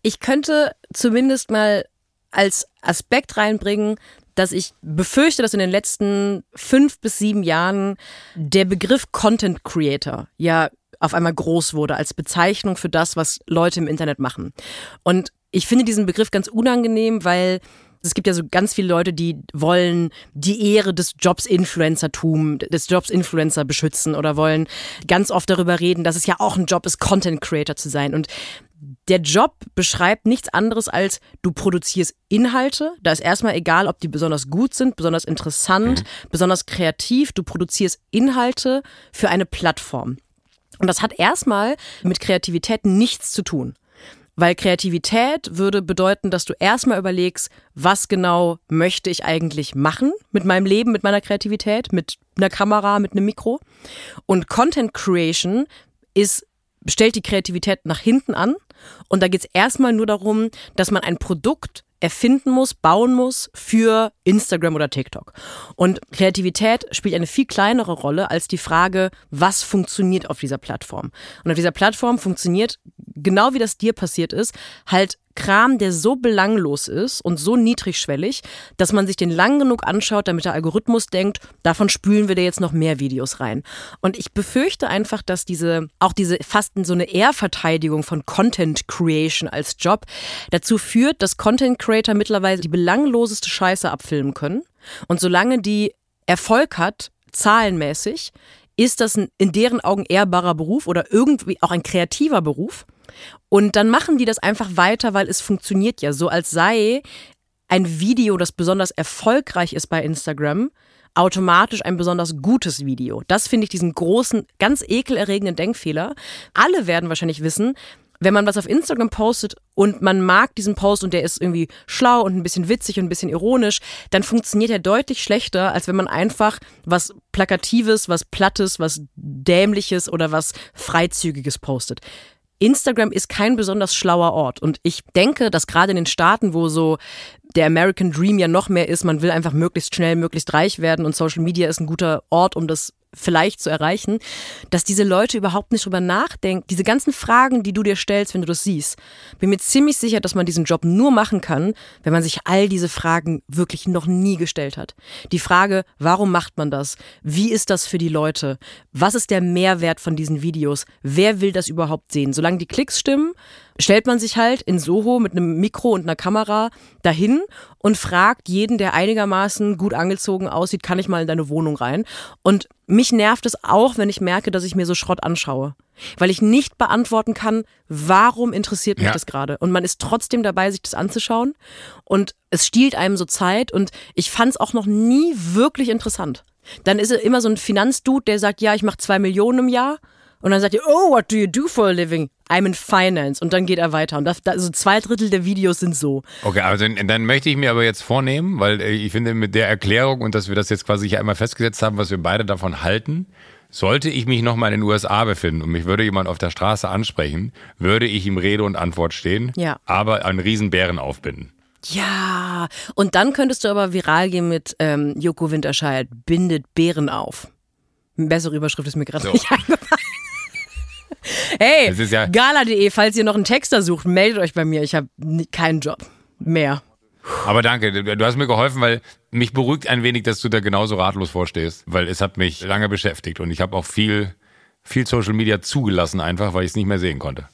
Ich könnte zumindest mal als Aspekt reinbringen, dass ich befürchte, dass in den letzten fünf bis sieben Jahren der Begriff Content Creator ja auf einmal groß wurde als Bezeichnung für das, was Leute im Internet machen. Und ich finde diesen Begriff ganz unangenehm, weil es gibt ja so ganz viele Leute, die wollen die Ehre des Jobs Influencertum, des Jobs Influencer beschützen oder wollen ganz oft darüber reden, dass es ja auch ein Job ist, Content Creator zu sein. Und der Job beschreibt nichts anderes als du produzierst Inhalte. Da ist erstmal egal, ob die besonders gut sind, besonders interessant, mhm. besonders kreativ. Du produzierst Inhalte für eine Plattform. Und das hat erstmal mit Kreativität nichts zu tun. Weil Kreativität würde bedeuten, dass du erstmal überlegst, was genau möchte ich eigentlich machen mit meinem Leben, mit meiner Kreativität, mit einer Kamera, mit einem Mikro. Und Content Creation ist, stellt die Kreativität nach hinten an. Und da geht es erstmal nur darum, dass man ein Produkt erfinden muss, bauen muss für Instagram oder TikTok. Und Kreativität spielt eine viel kleinere Rolle als die Frage, was funktioniert auf dieser Plattform. Und auf dieser Plattform funktioniert, genau wie das dir passiert ist, halt Kram, der so belanglos ist und so niedrigschwellig, dass man sich den lang genug anschaut, damit der Algorithmus denkt, davon spülen wir dir jetzt noch mehr Videos rein. Und ich befürchte einfach, dass diese, auch diese fast so eine Ehrverteidigung von Content Creation als Job dazu führt, dass Content Creator mittlerweile die belangloseste Scheiße abfilmen können. Und solange die Erfolg hat, zahlenmäßig, ist das ein in deren Augen ehrbarer Beruf oder irgendwie auch ein kreativer Beruf. Und dann machen die das einfach weiter, weil es funktioniert ja so, als sei ein Video, das besonders erfolgreich ist bei Instagram, automatisch ein besonders gutes Video. Das finde ich diesen großen, ganz ekelerregenden Denkfehler. Alle werden wahrscheinlich wissen, wenn man was auf Instagram postet und man mag diesen Post und der ist irgendwie schlau und ein bisschen witzig und ein bisschen ironisch, dann funktioniert er deutlich schlechter, als wenn man einfach was Plakatives, was Plattes, was Dämliches oder was Freizügiges postet. Instagram ist kein besonders schlauer Ort. Und ich denke, dass gerade in den Staaten, wo so der American Dream ja noch mehr ist, man will einfach möglichst schnell, möglichst reich werden und Social Media ist ein guter Ort, um das vielleicht zu erreichen, dass diese Leute überhaupt nicht drüber nachdenken. Diese ganzen Fragen, die du dir stellst, wenn du das siehst, bin mir ziemlich sicher, dass man diesen Job nur machen kann, wenn man sich all diese Fragen wirklich noch nie gestellt hat. Die Frage, warum macht man das? Wie ist das für die Leute? Was ist der Mehrwert von diesen Videos? Wer will das überhaupt sehen? Solange die Klicks stimmen, stellt man sich halt in Soho mit einem Mikro und einer Kamera dahin und fragt jeden, der einigermaßen gut angezogen aussieht, kann ich mal in deine Wohnung rein? Und mich nervt es auch, wenn ich merke, dass ich mir so Schrott anschaue. Weil ich nicht beantworten kann, warum interessiert mich ja. das gerade. Und man ist trotzdem dabei, sich das anzuschauen. Und es stiehlt einem so Zeit. Und ich fand es auch noch nie wirklich interessant. Dann ist es immer so ein Finanzdude, der sagt, ja, ich mache zwei Millionen im Jahr. Und dann sagt ihr, oh, what do you do for a living? I'm in finance. Und dann geht er weiter. Und das, also zwei Drittel der Videos sind so. Okay, also dann möchte ich mir aber jetzt vornehmen, weil äh, ich finde mit der Erklärung und dass wir das jetzt quasi hier einmal festgesetzt haben, was wir beide davon halten, sollte ich mich nochmal in den USA befinden und mich würde jemand auf der Straße ansprechen, würde ich ihm Rede und Antwort stehen, ja. aber einen Riesenbären aufbinden. Ja, und dann könntest du aber viral gehen mit ähm, Joko Winterscheid, bindet Bären auf. Eine bessere Überschrift ist mir gerade so. nicht eingefallen. Hey, ja gala.de, falls ihr noch einen Texter sucht, meldet euch bei mir. Ich habe keinen Job mehr. Aber danke, du hast mir geholfen, weil mich beruhigt ein wenig, dass du da genauso ratlos vorstehst, weil es hat mich lange beschäftigt und ich habe auch viel, viel Social Media zugelassen, einfach weil ich es nicht mehr sehen konnte.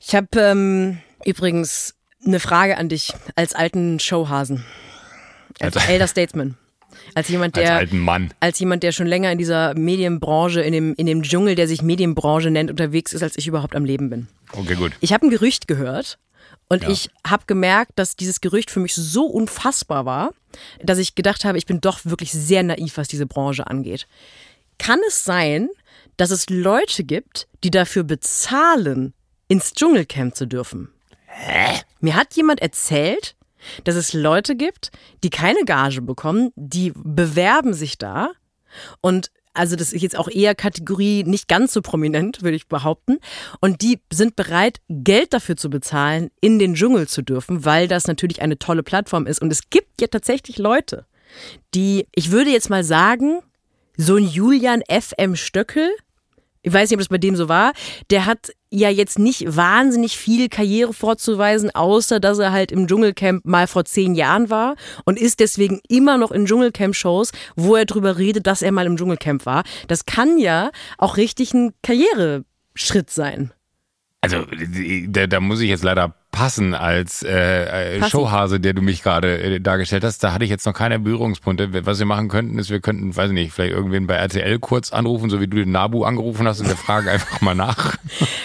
Ich habe ähm, übrigens eine Frage an dich als alten Showhasen, als, als Elder Statesman. Als jemand, der, als alten Mann. Als jemand, der schon länger in dieser Medienbranche, in dem, in dem Dschungel, der sich Medienbranche nennt, unterwegs ist, als ich überhaupt am Leben bin. Okay, gut. Ich habe ein Gerücht gehört und ja. ich habe gemerkt, dass dieses Gerücht für mich so unfassbar war, dass ich gedacht habe, ich bin doch wirklich sehr naiv, was diese Branche angeht. Kann es sein, dass es Leute gibt, die dafür bezahlen, ins Dschungelcamp zu dürfen? Hä? Mir hat jemand erzählt, dass es Leute gibt, die keine Gage bekommen, die bewerben sich da und also das ist jetzt auch eher Kategorie nicht ganz so prominent, würde ich behaupten. Und die sind bereit, Geld dafür zu bezahlen, in den Dschungel zu dürfen, weil das natürlich eine tolle Plattform ist. Und es gibt ja tatsächlich Leute, die, ich würde jetzt mal sagen, so ein Julian FM Stöckel, ich weiß nicht, ob das bei dem so war, der hat ja jetzt nicht wahnsinnig viel Karriere vorzuweisen, außer dass er halt im Dschungelcamp mal vor zehn Jahren war und ist deswegen immer noch in Dschungelcamp-Shows, wo er drüber redet, dass er mal im Dschungelcamp war. Das kann ja auch richtig ein Karriereschritt sein. Also da, da muss ich jetzt leider passen als äh, äh Showhase, der du mich gerade äh, dargestellt hast. Da hatte ich jetzt noch keine Berührungspunkte. Was wir machen könnten, ist, wir könnten, weiß ich nicht, vielleicht irgendwen bei RTL kurz anrufen, so wie du den Nabu angerufen hast und wir fragen einfach mal nach.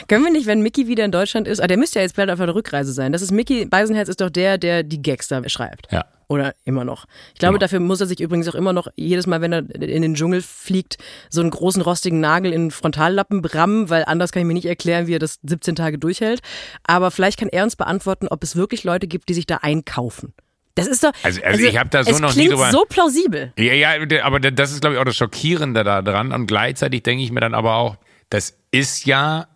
Können wir nicht, wenn Mickey wieder in Deutschland ist, ah, der müsste ja jetzt bald auf der Rückreise sein. Das ist Mickey Beisenherz ist doch der, der die Gags da schreibt. Ja. Oder immer noch. Ich glaube, immer. dafür muss er sich übrigens auch immer noch jedes Mal, wenn er in den Dschungel fliegt, so einen großen rostigen Nagel in den Frontallappen brammen, weil anders kann ich mir nicht erklären, wie er das 17 Tage durchhält. Aber vielleicht kann er uns beantworten, ob es wirklich Leute gibt, die sich da einkaufen. Das ist doch. Also, also, also ich habe da so es noch nie drüber. so plausibel. Ja, ja, aber das ist, glaube ich, auch das Schockierende da dran. Und gleichzeitig denke ich mir dann aber auch, das ist ja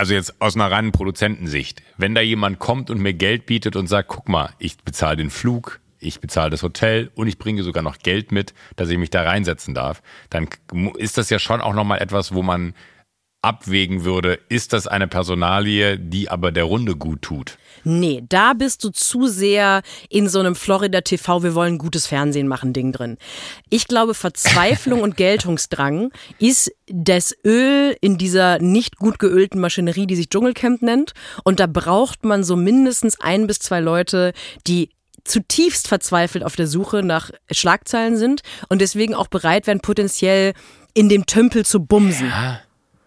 also jetzt aus einer reinen Produzentensicht, wenn da jemand kommt und mir Geld bietet und sagt, guck mal, ich bezahle den Flug, ich bezahle das Hotel und ich bringe sogar noch Geld mit, dass ich mich da reinsetzen darf, dann ist das ja schon auch nochmal etwas, wo man abwägen würde, ist das eine Personalie, die aber der Runde gut tut? Nee, da bist du zu sehr in so einem Florida TV, wir wollen gutes Fernsehen machen Ding drin. Ich glaube, Verzweiflung und Geltungsdrang ist das Öl in dieser nicht gut geölten Maschinerie, die sich Dschungelcamp nennt. Und da braucht man so mindestens ein bis zwei Leute, die zutiefst verzweifelt auf der Suche nach Schlagzeilen sind und deswegen auch bereit wären, potenziell in dem Tümpel zu bumsen. Ja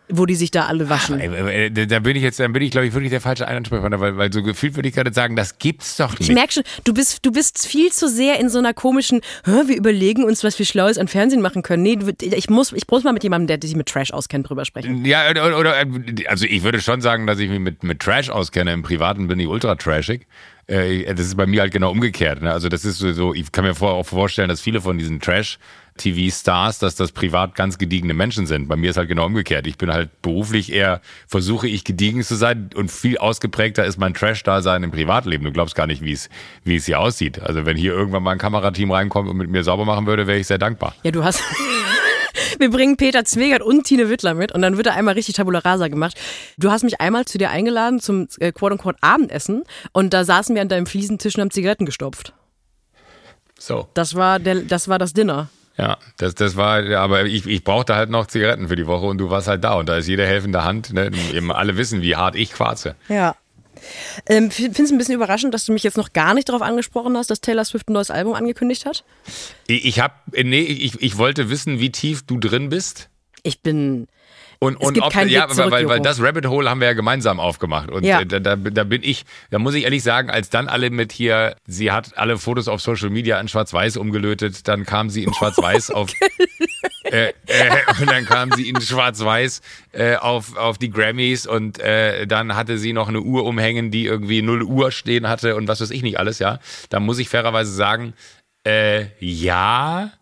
wo die sich da alle waschen. Ach, da bin ich jetzt, dann bin ich, glaube ich, wirklich der falsche Ansprechpartner, weil, weil so gefühlt würde ich gerade sagen, das gibt's doch nicht. Ich merke schon, du bist, du bist viel zu sehr in so einer komischen, wir überlegen uns, was wir Schlaues an Fernsehen machen können. Nee, ich muss, ich muss mal mit jemandem, der sich mit Trash auskennt, drüber sprechen. Ja, oder, oder also ich würde schon sagen, dass ich mich mit, mit Trash auskenne. Im Privaten bin ich ultra trashig. Äh, das ist bei mir halt genau umgekehrt. Ne? Also das ist so, ich kann mir auch vorstellen, dass viele von diesen Trash TV-Stars, dass das privat ganz gediegene Menschen sind. Bei mir ist halt genau umgekehrt. Ich bin halt beruflich eher, versuche ich gediegen zu sein und viel ausgeprägter ist mein Trash-Dasein im Privatleben. Du glaubst gar nicht, wie es, wie es hier aussieht. Also wenn hier irgendwann mal ein Kamerateam reinkommt und mit mir sauber machen würde, wäre ich sehr dankbar. Ja, du hast... Wir bringen Peter Zwegert und Tine Wittler mit und dann wird da einmal richtig Tabula Rasa gemacht. Du hast mich einmal zu dir eingeladen zum äh, quote-unquote Abendessen und da saßen wir an deinem Fliesentisch und haben Zigaretten gestopft. So. Das war, der, das war das Dinner. Ja, das, das war, aber ich, ich brauchte halt noch Zigaretten für die Woche und du warst halt da und da ist jede helfende Hand. Ne? Eben alle wissen, wie hart ich quarze. Ja. Ähm, Finde es ein bisschen überraschend, dass du mich jetzt noch gar nicht darauf angesprochen hast, dass Taylor Swift ein neues Album angekündigt hat? Ich, ich habe, nee, ich, ich wollte wissen, wie tief du drin bist. Ich bin und, und ob, ja, zurück, weil, weil das Rabbit Hole haben wir ja gemeinsam aufgemacht. Und ja. da, da, da bin ich, da muss ich ehrlich sagen, als dann alle mit hier, sie hat alle Fotos auf Social Media in Schwarz-Weiß umgelötet, dann kam sie in Schwarz-Weiß auf. Äh, äh, und dann kam sie in Schwarz-Weiß äh, auf, auf die Grammys und äh, dann hatte sie noch eine Uhr umhängen, die irgendwie 0 Uhr stehen hatte und was weiß ich nicht alles, ja. Da muss ich fairerweise sagen, äh, ja,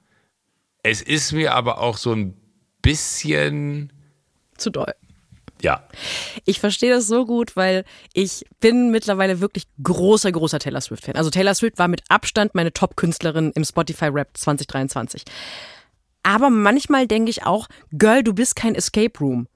es ist mir aber auch so ein bisschen zu doll. Ja. Ich verstehe das so gut, weil ich bin mittlerweile wirklich großer, großer Taylor Swift-Fan. Also Taylor Swift war mit Abstand meine Top-Künstlerin im Spotify-Rap 2023. Aber manchmal denke ich auch, Girl, du bist kein Escape Room.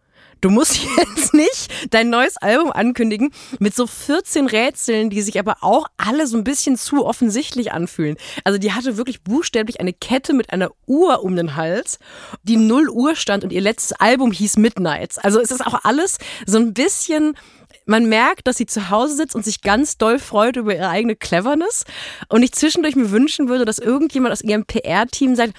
Du musst jetzt nicht dein neues Album ankündigen mit so 14 Rätseln, die sich aber auch alle so ein bisschen zu offensichtlich anfühlen. Also die hatte wirklich buchstäblich eine Kette mit einer Uhr um den Hals, die 0 Uhr stand und ihr letztes Album hieß Midnights. Also es ist auch alles so ein bisschen man merkt, dass sie zu Hause sitzt und sich ganz doll freut über ihre eigene Cleverness. Und ich zwischendurch mir wünschen würde, dass irgendjemand aus ihrem PR-Team sagt,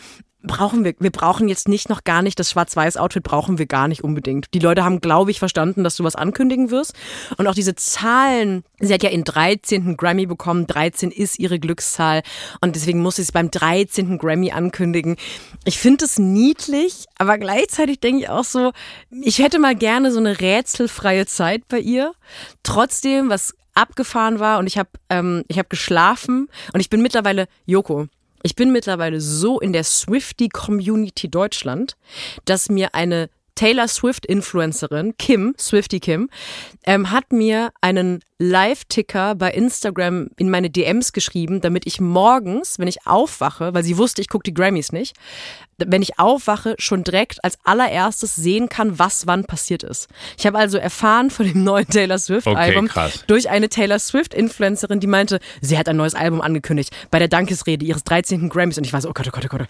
brauchen wir, wir brauchen jetzt nicht noch gar nicht das Schwarz-Weiß-Outfit, brauchen wir gar nicht unbedingt. Die Leute haben, glaube ich, verstanden, dass du was ankündigen wirst. Und auch diese Zahlen, sie hat ja in 13. Grammy bekommen, 13 ist ihre Glückszahl und deswegen muss sie es beim 13. Grammy ankündigen. Ich finde es niedlich, aber gleichzeitig denke ich auch so, ich hätte mal gerne so eine rätselfreie Zeit bei ihr. Trotzdem, was abgefahren war und ich habe ähm, ich habe geschlafen und ich bin mittlerweile Joko Ich bin mittlerweile so in der Swifty Community Deutschland, dass mir eine Taylor Swift-Influencerin, Kim, Swifty Kim, ähm, hat mir einen Live-Ticker bei Instagram in meine DMs geschrieben, damit ich morgens, wenn ich aufwache, weil sie wusste, ich gucke die Grammys nicht, wenn ich aufwache, schon direkt als allererstes sehen kann, was wann passiert ist. Ich habe also erfahren von dem neuen Taylor Swift-Album Okay, durch eine Taylor Swift-Influencerin, die meinte, sie hat ein neues Album angekündigt bei der Dankesrede ihres 13. Grammys. Und ich war so, oh Gott, oh Gott, oh Gott.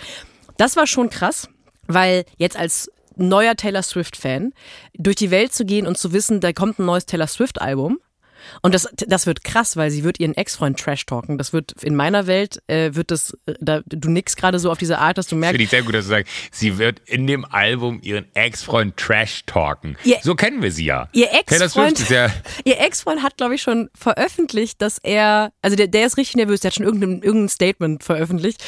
Das war schon krass, weil jetzt als neuer Taylor Swift-Fan durch die Welt zu gehen und zu wissen, da kommt ein neues Taylor Swift-Album. Und das, das wird krass, weil sie wird ihren Ex-Freund trash-talken. Das wird in meiner Welt, äh, wird das, da, du nix gerade so auf diese Art, dass du merkst, Finde ich sehr gut, dass du sagst, sie wird in dem Album ihren Ex-Freund Trash talken. Ihr- so kennen wir sie ja. Ihr Ex-Freund, ja, ihr Ex-Freund hat, glaube ich, schon veröffentlicht, dass er, also der, der ist richtig nervös, der hat schon irgendein, irgendein Statement veröffentlicht.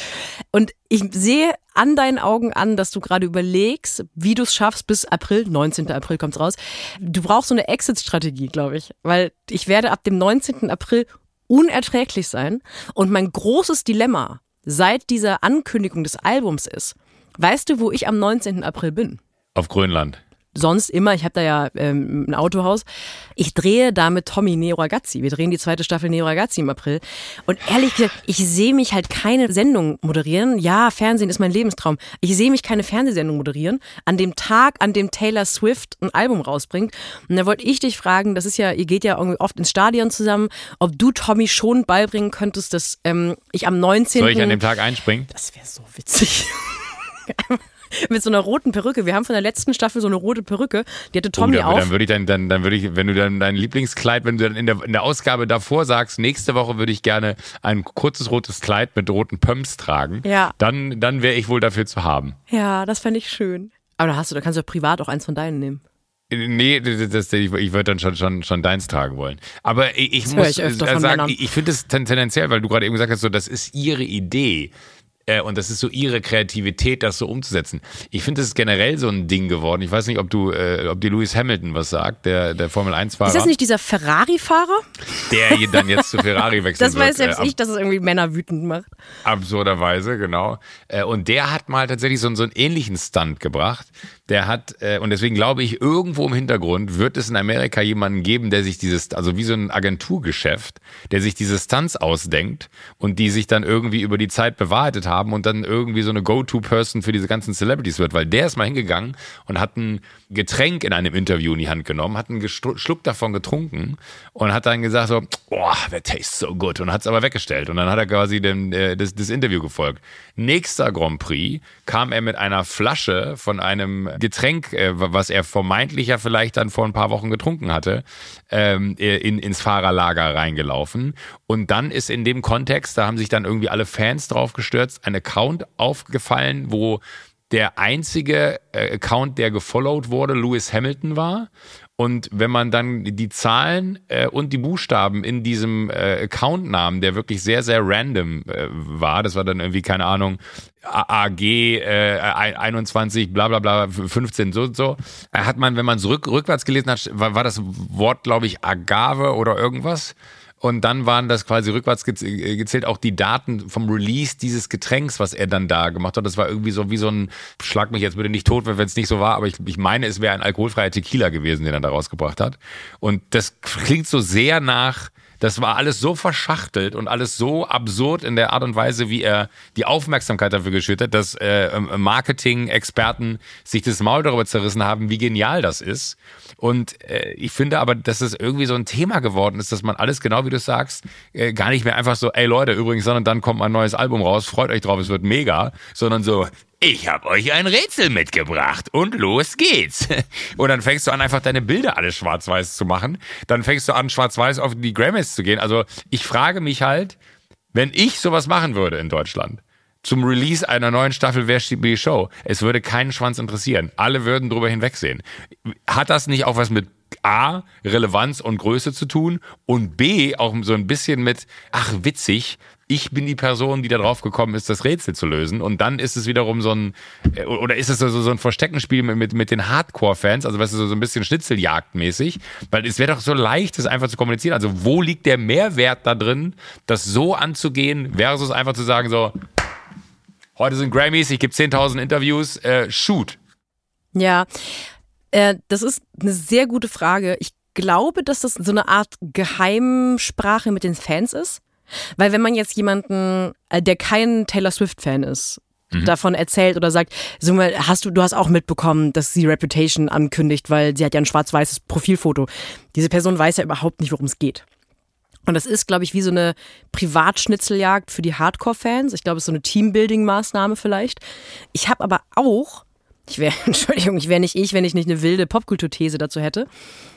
Und ich sehe an deinen Augen an, dass du gerade überlegst, wie du es schaffst bis April, 19. April kommt's raus. Du brauchst so eine Exit-Strategie, glaube ich, weil ich werde ab dem 19. April unerträglich sein. Und mein großes Dilemma seit dieser Ankündigung des Albums ist, weißt du, wo ich am 19. April bin? auf Grönland. Sonst immer, ich habe da ja ähm, ein Autohaus, ich drehe da mit Tommy Neo Ragazzi. Wir drehen die zweite Staffel Neo Ragazzi im April. Und ehrlich gesagt, ich sehe mich halt keine Sendung moderieren. Ja, Fernsehen ist mein Lebenstraum. Ich sehe mich keine Fernsehsendung moderieren. An dem Tag, an dem Taylor Swift ein Album rausbringt. Und da wollte ich dich fragen, das ist ja, ihr geht ja irgendwie oft ins Stadion zusammen, ob du Tommy schon beibringen könntest, dass ähm, ich am 19. Soll ich an dem Tag einspringen? Das wäre so witzig. Mit so einer roten Perücke. Wir haben von der letzten Staffel so eine rote Perücke. Die hatte Tommy oh, dann, auf. dann würde ich dann, dann, dann würde ich, wenn du dann dein Lieblingskleid, wenn du dann in der, in der Ausgabe davor sagst, nächste Woche würde ich gerne ein kurzes rotes Kleid mit roten Pumps tragen, Ja. dann, dann wäre ich wohl dafür zu haben. Ja, das fände ich schön. Aber da hast du, da kannst du privat auch eins von deinen nehmen. Nee, das, das, ich, ich würde dann schon, schon, schon deins tragen wollen. Aber ich, ich muss ich äh, sagen, Männern. ich, finde es ten- tendenziell, weil du gerade eben gesagt hast, so, das ist ihre Idee. Äh, Und das ist so ihre Kreativität, das so umzusetzen. Ich finde, das ist generell so ein Ding geworden. Ich weiß nicht, ob du, äh, ob dir Lewis Hamilton was sagt, der, der Formel 1-Fahrer, Ist das nicht dieser Ferrari-Fahrer? der hier dann jetzt zu Ferrari wechseln Das weiß wird. selbst äh, ich, dass es irgendwie Männer wütend macht. Absurderweise, genau. Äh, Und der hat mal tatsächlich so, so einen ähnlichen Stunt gebracht. Der hat, äh, und deswegen glaube ich, irgendwo im Hintergrund wird es in Amerika jemanden geben, der sich dieses, also wie so ein Agenturgeschäft, der sich diese Stunts ausdenkt und die sich dann irgendwie über die Zeit bewahrheitet haben und dann irgendwie so eine Go-To-Person für diese ganzen Celebrities wird, weil der ist mal hingegangen und hat ein Getränk in einem Interview in die Hand genommen, hat einen Schluck davon getrunken und hat dann gesagt so, oh, that tastes so good und hat es aber weggestellt und dann hat er quasi dem, äh, das, das Interview gefolgt. Nächster Grand Prix kam er mit einer Flasche von einem Getränk, äh, was er vermeintlich ja vielleicht dann vor ein paar Wochen getrunken hatte, ähm, äh, in, ins Fahrerlager reingelaufen. Und dann ist in dem Kontext, da haben sich dann irgendwie alle Fans drauf gestürzt, ein Account aufgefallen, wo der einzige äh, Account, der gefollowt wurde, Lewis Hamilton war. Und wenn man dann die Zahlen äh, und die Buchstaben in diesem äh, Accountnamen, der wirklich sehr, sehr random äh, war, das war dann irgendwie, keine Ahnung, AG äh, 21, bla bla bla, 15, so und so, hat man, wenn man es rück, rückwärts gelesen hat, war, war das Wort, glaube ich, Agave oder irgendwas. Und dann waren das quasi rückwärts äh, gezählt auch die Daten vom Release dieses Getränks, was er dann da gemacht hat. Das war irgendwie so wie so ein, schlag mich jetzt bitte nicht tot, wenn es nicht so war, aber ich, ich meine, es wäre ein alkoholfreier Tequila gewesen, den er da rausgebracht hat. Und das klingt so sehr nach, das war alles so verschachtelt und alles so absurd in der Art und Weise, wie er die Aufmerksamkeit dafür geschürt hat, dass äh, Marketing-Experten sich das Maul darüber zerrissen haben, wie genial das ist. Und äh, ich finde aber, dass es irgendwie so ein Thema geworden ist, dass man alles, genau wie du sagst, äh, gar nicht mehr einfach so, ey Leute, übrigens, sondern dann kommt mein neues Album raus, freut euch drauf, es wird mega, sondern so, ich habe euch ein Rätsel mitgebracht und los geht's. Und dann fängst du an, einfach deine Bilder alle schwarz-weiß zu machen. Dann fängst du an, schwarz-weiß auf die Grammys zu gehen. Also ich frage mich halt, wenn ich sowas machen würde in Deutschland, zum Release einer neuen Staffel Wer steht die Show, es würde keinen Schwanz interessieren. Alle würden drüber hinwegsehen. Hat das nicht auch was mit A, Relevanz und Größe zu tun und B, auch so ein bisschen mit, ach witzig, ich bin die Person, die da drauf gekommen ist, das Rätsel zu lösen. Und dann ist es wiederum so ein, äh, oder ist es so, so ein Versteckenspiel mit, mit, mit den Hardcore-Fans, also du, so, so ein bisschen Schnitzeljagdmäßig, weil es wäre doch so leicht, das einfach zu kommunizieren. Also wo liegt der Mehrwert da drin, das so anzugehen, versus einfach zu sagen so, Heute sind Grammys, ich gebe 10.000 Interviews. Äh, shoot. Ja, äh, das ist eine sehr gute Frage. Ich glaube, dass das so eine Art Geheimsprache mit den Fans ist. Weil wenn man jetzt jemanden, äh, der kein Taylor Swift-Fan ist, mhm. davon erzählt oder sagt, sag mal, hast du, du hast auch mitbekommen, dass sie Reputation ankündigt, weil sie hat ja ein schwarz-weißes Profilfoto. Diese Person weiß ja überhaupt nicht, worum es geht. Und das ist, glaube ich, wie so eine Privatschnitzeljagd für die Hardcore-Fans. Ich glaube, es ist so eine Teambuilding-Maßnahme vielleicht. Ich habe aber auch, ich wäre, Entschuldigung, ich wäre nicht ich, wenn ich nicht eine wilde Popkulturthese dazu hätte.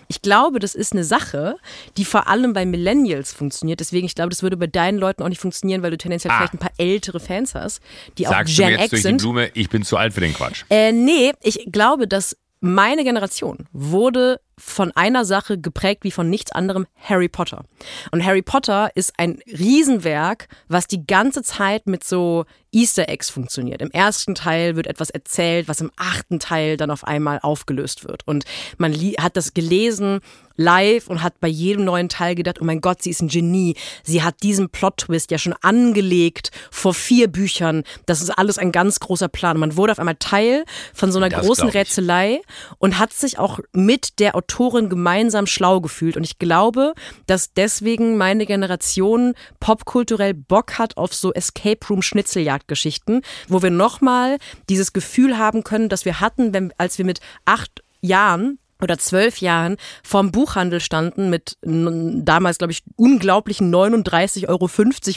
Ich glaube, das ist eine Sache, die vor allem bei Millennials funktioniert. Deswegen, ich glaube, das würde bei deinen Leuten auch nicht funktionieren, weil du tendenziell ah. vielleicht ein paar ältere Fans hast, die Sagst auch Gen du jetzt X durch sind. Die Blume, ich bin zu alt für den Quatsch. Äh, nee, ich glaube, dass meine Generation wurde von einer Sache geprägt wie von nichts anderem Harry Potter. Und Harry Potter ist ein Riesenwerk, was die ganze Zeit mit so Easter Eggs funktioniert. Im ersten Teil wird etwas erzählt, was im achten Teil dann auf einmal aufgelöst wird. Und man hat das gelesen live und hat bei jedem neuen Teil gedacht, oh mein Gott, sie ist ein Genie. Sie hat diesen Plot-Twist ja schon angelegt vor vier Büchern. Das ist alles ein ganz großer Plan. Man wurde auf einmal Teil von so einer das großen Rätselei und hat sich auch mit der Autorin gemeinsam schlau gefühlt. Und ich glaube, dass deswegen meine Generation popkulturell Bock hat auf so Escape Room Schnitzeljagdgeschichten, wo wir nochmal dieses Gefühl haben können, dass wir hatten, wenn, als wir mit acht Jahren oder zwölf Jahren vorm Buchhandel standen mit damals, glaube ich, unglaublichen 39,50 Euro,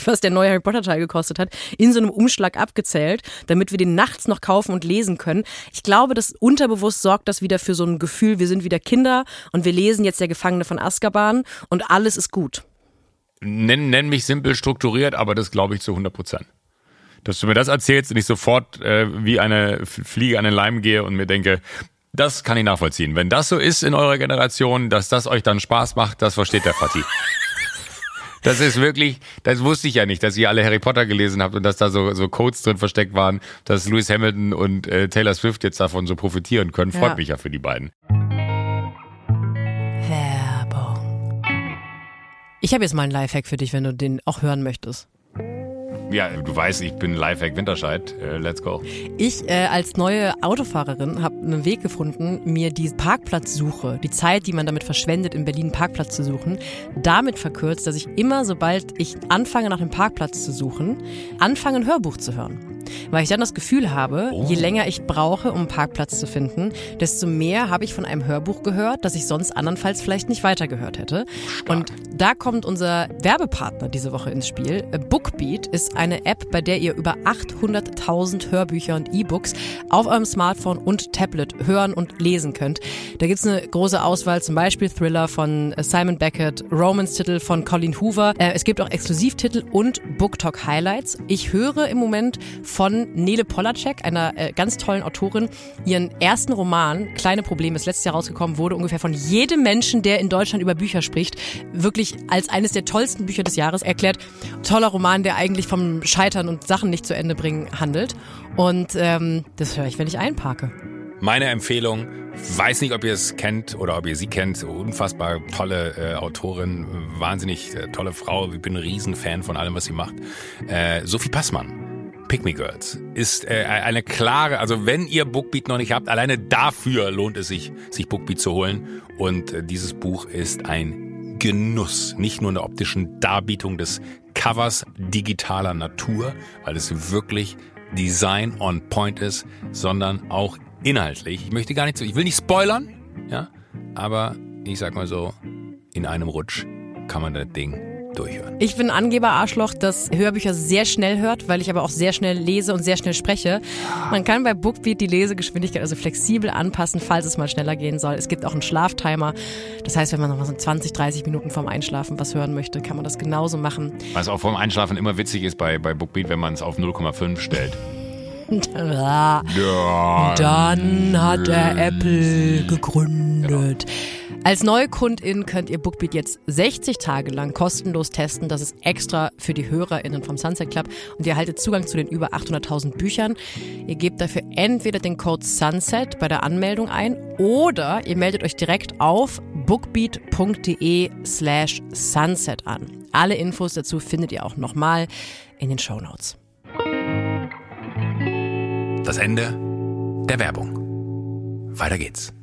was der neue Harry Potter Teil gekostet hat, in so einem Umschlag abgezählt, damit wir den nachts noch kaufen und lesen können. Ich glaube, das unterbewusst sorgt das wieder für so ein Gefühl, wir sind wieder Kinder und wir lesen jetzt der Gefangene von Azkaban und alles ist gut. Nenn, nenn mich simpel strukturiert, aber das glaube ich zu 100 Prozent. Dass du mir das erzählst und ich sofort äh, wie eine Fliege an den Leim gehe und mir denke, das kann ich nachvollziehen. Wenn das so ist in eurer Generation, dass das euch dann Spaß macht, das versteht der Fatih. Das ist wirklich, das wusste ich ja nicht, dass ihr alle Harry Potter gelesen habt und dass da so, so Codes drin versteckt waren, dass Lewis Hamilton und äh, Taylor Swift jetzt davon so profitieren können. Freut ja. mich ja für die beiden. Werbung. Ich habe jetzt mal einen Lifehack für dich, wenn du den auch hören möchtest. Ja, du weißt, ich bin Lifehack Winterscheid. Uh, let's go. Ich äh, als neue Autofahrerin habe einen Weg gefunden, mir die Parkplatzsuche, die Zeit, die man damit verschwendet, in Berlin einen Parkplatz zu suchen, damit verkürzt, dass ich immer, sobald ich anfange, nach einem Parkplatz zu suchen, anfange, ein Hörbuch zu hören. Weil ich dann das Gefühl habe, oh. je länger ich brauche, um einen Parkplatz zu finden, desto mehr habe ich von einem Hörbuch gehört, das ich sonst andernfalls vielleicht nicht weitergehört hätte. Stark. Und da kommt unser Werbepartner diese Woche ins Spiel. Bookbeat ist eine App, bei der ihr über 800.000 Hörbücher und E-Books auf eurem Smartphone und Tablet hören und lesen könnt. Da gibt es eine große Auswahl, zum Beispiel Thriller von Simon Beckett, Romance-Titel von Colin Hoover. Äh, es gibt auch Exklusivtitel und BookTalk Highlights. Ich höre im Moment von Nele Polacek, einer äh, ganz tollen Autorin. Ihren ersten Roman, Kleine Probleme, ist letztes Jahr rausgekommen, wurde ungefähr von jedem Menschen, der in Deutschland über Bücher spricht, wirklich als eines der tollsten Bücher des Jahres erklärt. Toller Roman, der eigentlich vom Scheitern und Sachen nicht zu Ende bringen handelt. Und ähm, das höre ich, wenn ich einparke. Meine Empfehlung, weiß nicht, ob ihr es kennt oder ob ihr sie kennt, unfassbar tolle äh, Autorin, wahnsinnig äh, tolle Frau, ich bin ein Riesenfan von allem, was sie macht. Äh, Sophie Passmann Pick Me Girls ist äh, eine klare, also wenn ihr Bookbeat noch nicht habt, alleine dafür lohnt es sich, sich Bookbeat zu holen. Und äh, dieses Buch ist ein Genuss, nicht nur in der optischen Darbietung des Covers digitaler Natur, weil es wirklich Design on Point ist, sondern auch inhaltlich. Ich möchte gar nicht so, ich will nicht spoilern, ja, aber ich sag mal so, in einem Rutsch kann man das Ding durchhören. Ich bin Angeber-Arschloch, das Hörbücher sehr schnell hört, weil ich aber auch sehr schnell lese und sehr schnell spreche. Man kann bei Bookbeat die Lesegeschwindigkeit also flexibel anpassen, falls es mal schneller gehen soll. Es gibt auch einen Schlaftimer. Das heißt, wenn man noch mal so 20, 30 Minuten vorm Einschlafen was hören möchte, kann man das genauso machen. Was auch vorm Einschlafen immer witzig ist bei, bei Bookbeat, wenn man es auf 0,5 stellt. Ja. Dann hat er Apple gegründet. Genau. Als Neukundin könnt ihr Bookbeat jetzt 60 Tage lang kostenlos testen. Das ist extra für die HörerInnen vom Sunset Club. Und ihr erhaltet Zugang zu den über 800.000 Büchern. Ihr gebt dafür entweder den Code SUNSET bei der Anmeldung ein oder ihr meldet euch direkt auf bookbeat.de slash sunset an. Alle Infos dazu findet ihr auch nochmal in den Show Notes. Das Ende der Werbung. Weiter geht's.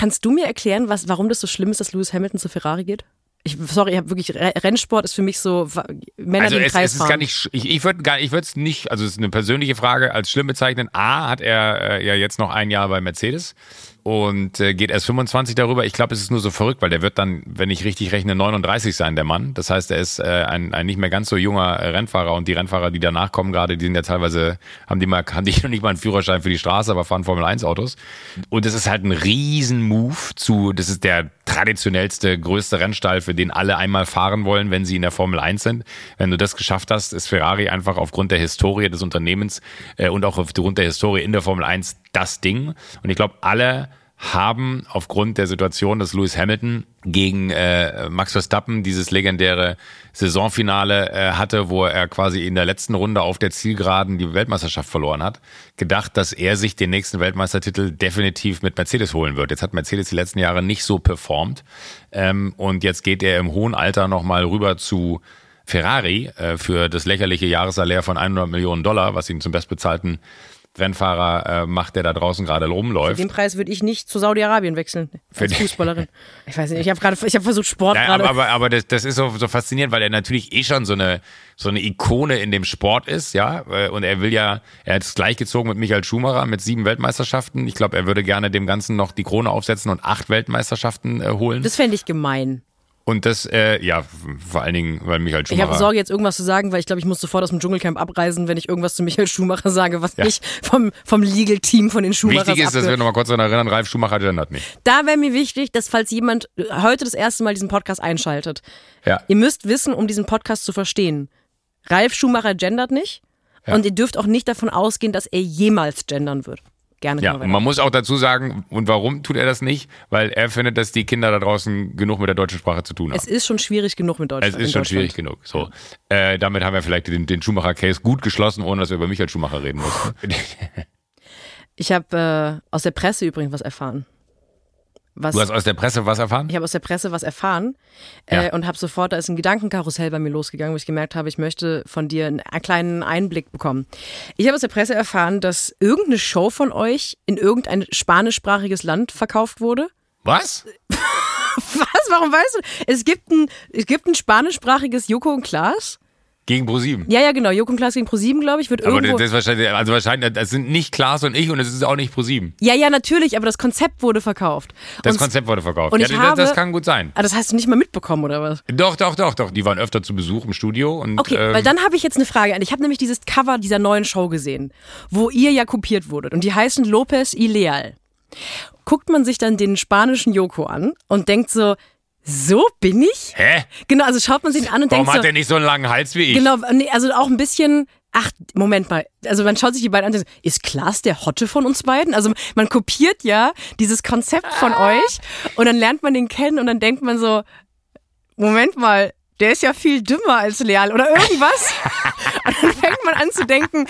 Kannst du mir erklären, was, warum das so schlimm ist, dass Lewis Hamilton zu Ferrari geht? Ich, sorry, ich habe wirklich Rennsport ist für mich so Männer also die es, Kreis es ist gar nicht. Ich, ich würde gar, ich würde es nicht. Also es ist eine persönliche Frage als schlimm bezeichnen. A hat er äh, ja jetzt noch ein Jahr bei Mercedes und äh, geht erst 25 darüber. Ich glaube, es ist nur so verrückt, weil der wird dann, wenn ich richtig rechne, 39 sein, der Mann. Das heißt, er ist äh, ein, ein nicht mehr ganz so junger Rennfahrer und die Rennfahrer, die danach kommen, gerade, die sind ja teilweise, haben die mal, haben die noch nicht mal einen Führerschein für die Straße, aber fahren Formel 1 Autos. Und das ist halt ein Riesen-Move zu, das ist der traditionellste, größte Rennstall, für den alle einmal fahren wollen, wenn sie in der Formel 1 sind. Wenn du das geschafft hast, ist Ferrari einfach aufgrund der Historie des Unternehmens äh, und auch aufgrund der Historie in der Formel 1 das Ding. Und ich glaube, alle haben aufgrund der Situation, dass Lewis Hamilton gegen äh, Max Verstappen dieses legendäre Saisonfinale äh, hatte, wo er quasi in der letzten Runde auf der Zielgeraden die Weltmeisterschaft verloren hat, gedacht, dass er sich den nächsten Weltmeistertitel definitiv mit Mercedes holen wird. Jetzt hat Mercedes die letzten Jahre nicht so performt ähm, und jetzt geht er im hohen Alter nochmal rüber zu Ferrari äh, für das lächerliche Jahressalär von 100 Millionen Dollar, was ihn zum bestbezahlten Rennfahrer äh, macht, der da draußen gerade rumläuft. Den Preis würde ich nicht zu Saudi-Arabien wechseln als Fußballerin. Ich weiß nicht, ich habe gerade, ich habe versucht Sport Ja, gerade. aber, aber, aber das, das ist so, so faszinierend, weil er natürlich eh schon so eine, so eine Ikone in dem Sport ist, ja. äh, Und er will ja, er hat es gleichgezogen mit Michael Schumacher mit sieben Weltmeisterschaften. Ich glaube, er würde gerne dem Ganzen noch die Krone aufsetzen und acht Weltmeisterschaften äh, holen. das fände ich gemein. Und das, äh, ja, vor allen Dingen, weil Michael Ich habe Schumacher. Sorge, jetzt irgendwas zu sagen, weil ich glaube, ich muss sofort aus dem Dschungelcamp abreisen, wenn ich irgendwas zu Michael Schumacher sage, was Ja. nicht vom, vom Legal-Team von den Schumachers Wichtig ist, dass wir nochmal kurz daran erinnern, Ralf Schumacher gendert nicht. Da wäre mir wichtig, dass falls jemand heute das erste Mal diesen Podcast einschaltet, Ja. ihr müsst wissen, um diesen Podcast zu verstehen, Ralf Schumacher gendert nicht Ja. und ihr dürft auch nicht davon ausgehen, dass er jemals gendern wird. Gerne Ja, und man muss auch dazu sagen, und warum tut er das nicht? Weil er findet, dass die Kinder da draußen genug mit der deutschen Sprache zu tun haben. Es ist schon schwierig genug mit Deutschland. Es ist schon schwierig genug. So, äh, damit haben wir vielleicht den, den Schumacher-Case gut geschlossen, ohne dass wir über Michael Schumacher reden mussten. Ich habe äh, aus der Presse übrigens was erfahren. Was, Du hast aus der Presse was erfahren? ich habe aus der Presse was erfahren Ja. äh, und habe sofort, da ist ein Gedankenkarussell bei mir losgegangen, wo ich gemerkt habe, ich möchte von dir einen, einen kleinen Einblick bekommen. Ich habe aus der Presse erfahren, dass irgendeine Show von euch in irgendein spanischsprachiges Land verkauft wurde. Was? Was? Warum weißt du? Es gibt ein, es gibt ein spanischsprachiges Joko und Klaas. Gegen ProSieben. Ja, ja, genau. Joko und Klaas gegen ProSieben, glaube ich, wird Aber irgendwo. das ist wahrscheinlich, also wahrscheinlich, das sind nicht Klaas und ich und es ist auch nicht ProSieben. ja, ja, natürlich, aber das Konzept wurde verkauft. Das und, Konzept wurde verkauft. und ja, ich das, habe- das kann gut sein. Ah, das hast du nicht mal mitbekommen, oder was? Doch, doch, doch, doch. Die waren öfter zu Besuch im Studio und Okay, ähm, weil dann habe ich jetzt eine Frage an. Ich habe nämlich dieses Cover dieser neuen Show gesehen, wo ihr ja kopiert wurdet. Und die heißen Lopez y Leal. Guckt man sich dann den spanischen Joko an und denkt so, so bin ich? Hä? Genau, also schaut man sich an und Warum denkt hat so, der nicht so einen langen Hals wie ich? genau, nee, also auch ein bisschen, ach, Moment mal, also man schaut sich die beiden an und denkt, ist Klaas der Hotte von uns beiden? Also man kopiert ja dieses Konzept von Ah. euch und dann lernt man den kennen und dann denkt man so, Moment mal, der ist ja viel dümmer als Leal oder irgendwas. und fängt man an zu denken,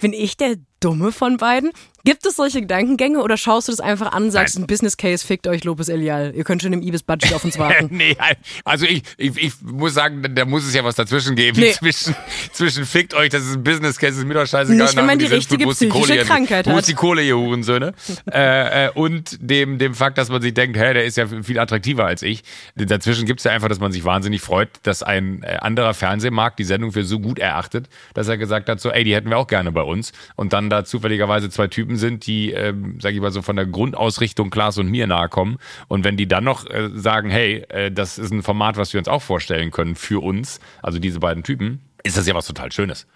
bin ich der Dumme von beiden? Gibt es solche Gedankengänge oder schaust du das einfach an, sagst ein Business Case, fickt euch Lopez Elial. Ihr könnt schon im Ibis-Budget auf uns warten. nee, also ich, ich, ich muss sagen, da muss es ja was dazwischen geben. Nee. Zwischen, zwischen fickt euch, das ist ein Business Case, ist mir doch scheißegal. Nicht, wenn man die richtige wo die psychische Kohle, Krankheit Wo hat. ist die Kohle, ihr Hurensöhne? äh, äh, und dem, dem Fakt, dass man sich denkt, hä, der ist ja viel attraktiver als ich. Dazwischen gibt's ja einfach, dass man sich wahnsinnig freut, dass ein äh, anderer Fernsehmarkt die Sendung für so gut erachtet, dass er gesagt hat, so, ey, die hätten wir auch gerne bei uns. Und dann da zufälligerweise zwei Typen sind, die, ähm, sag ich mal so, von der Grundausrichtung Klaas und mir nahe kommen. Und wenn die dann noch äh, sagen, hey, äh, das ist ein Format, was wir uns auch vorstellen können für uns, also diese beiden Typen, ist das ja was total Schönes.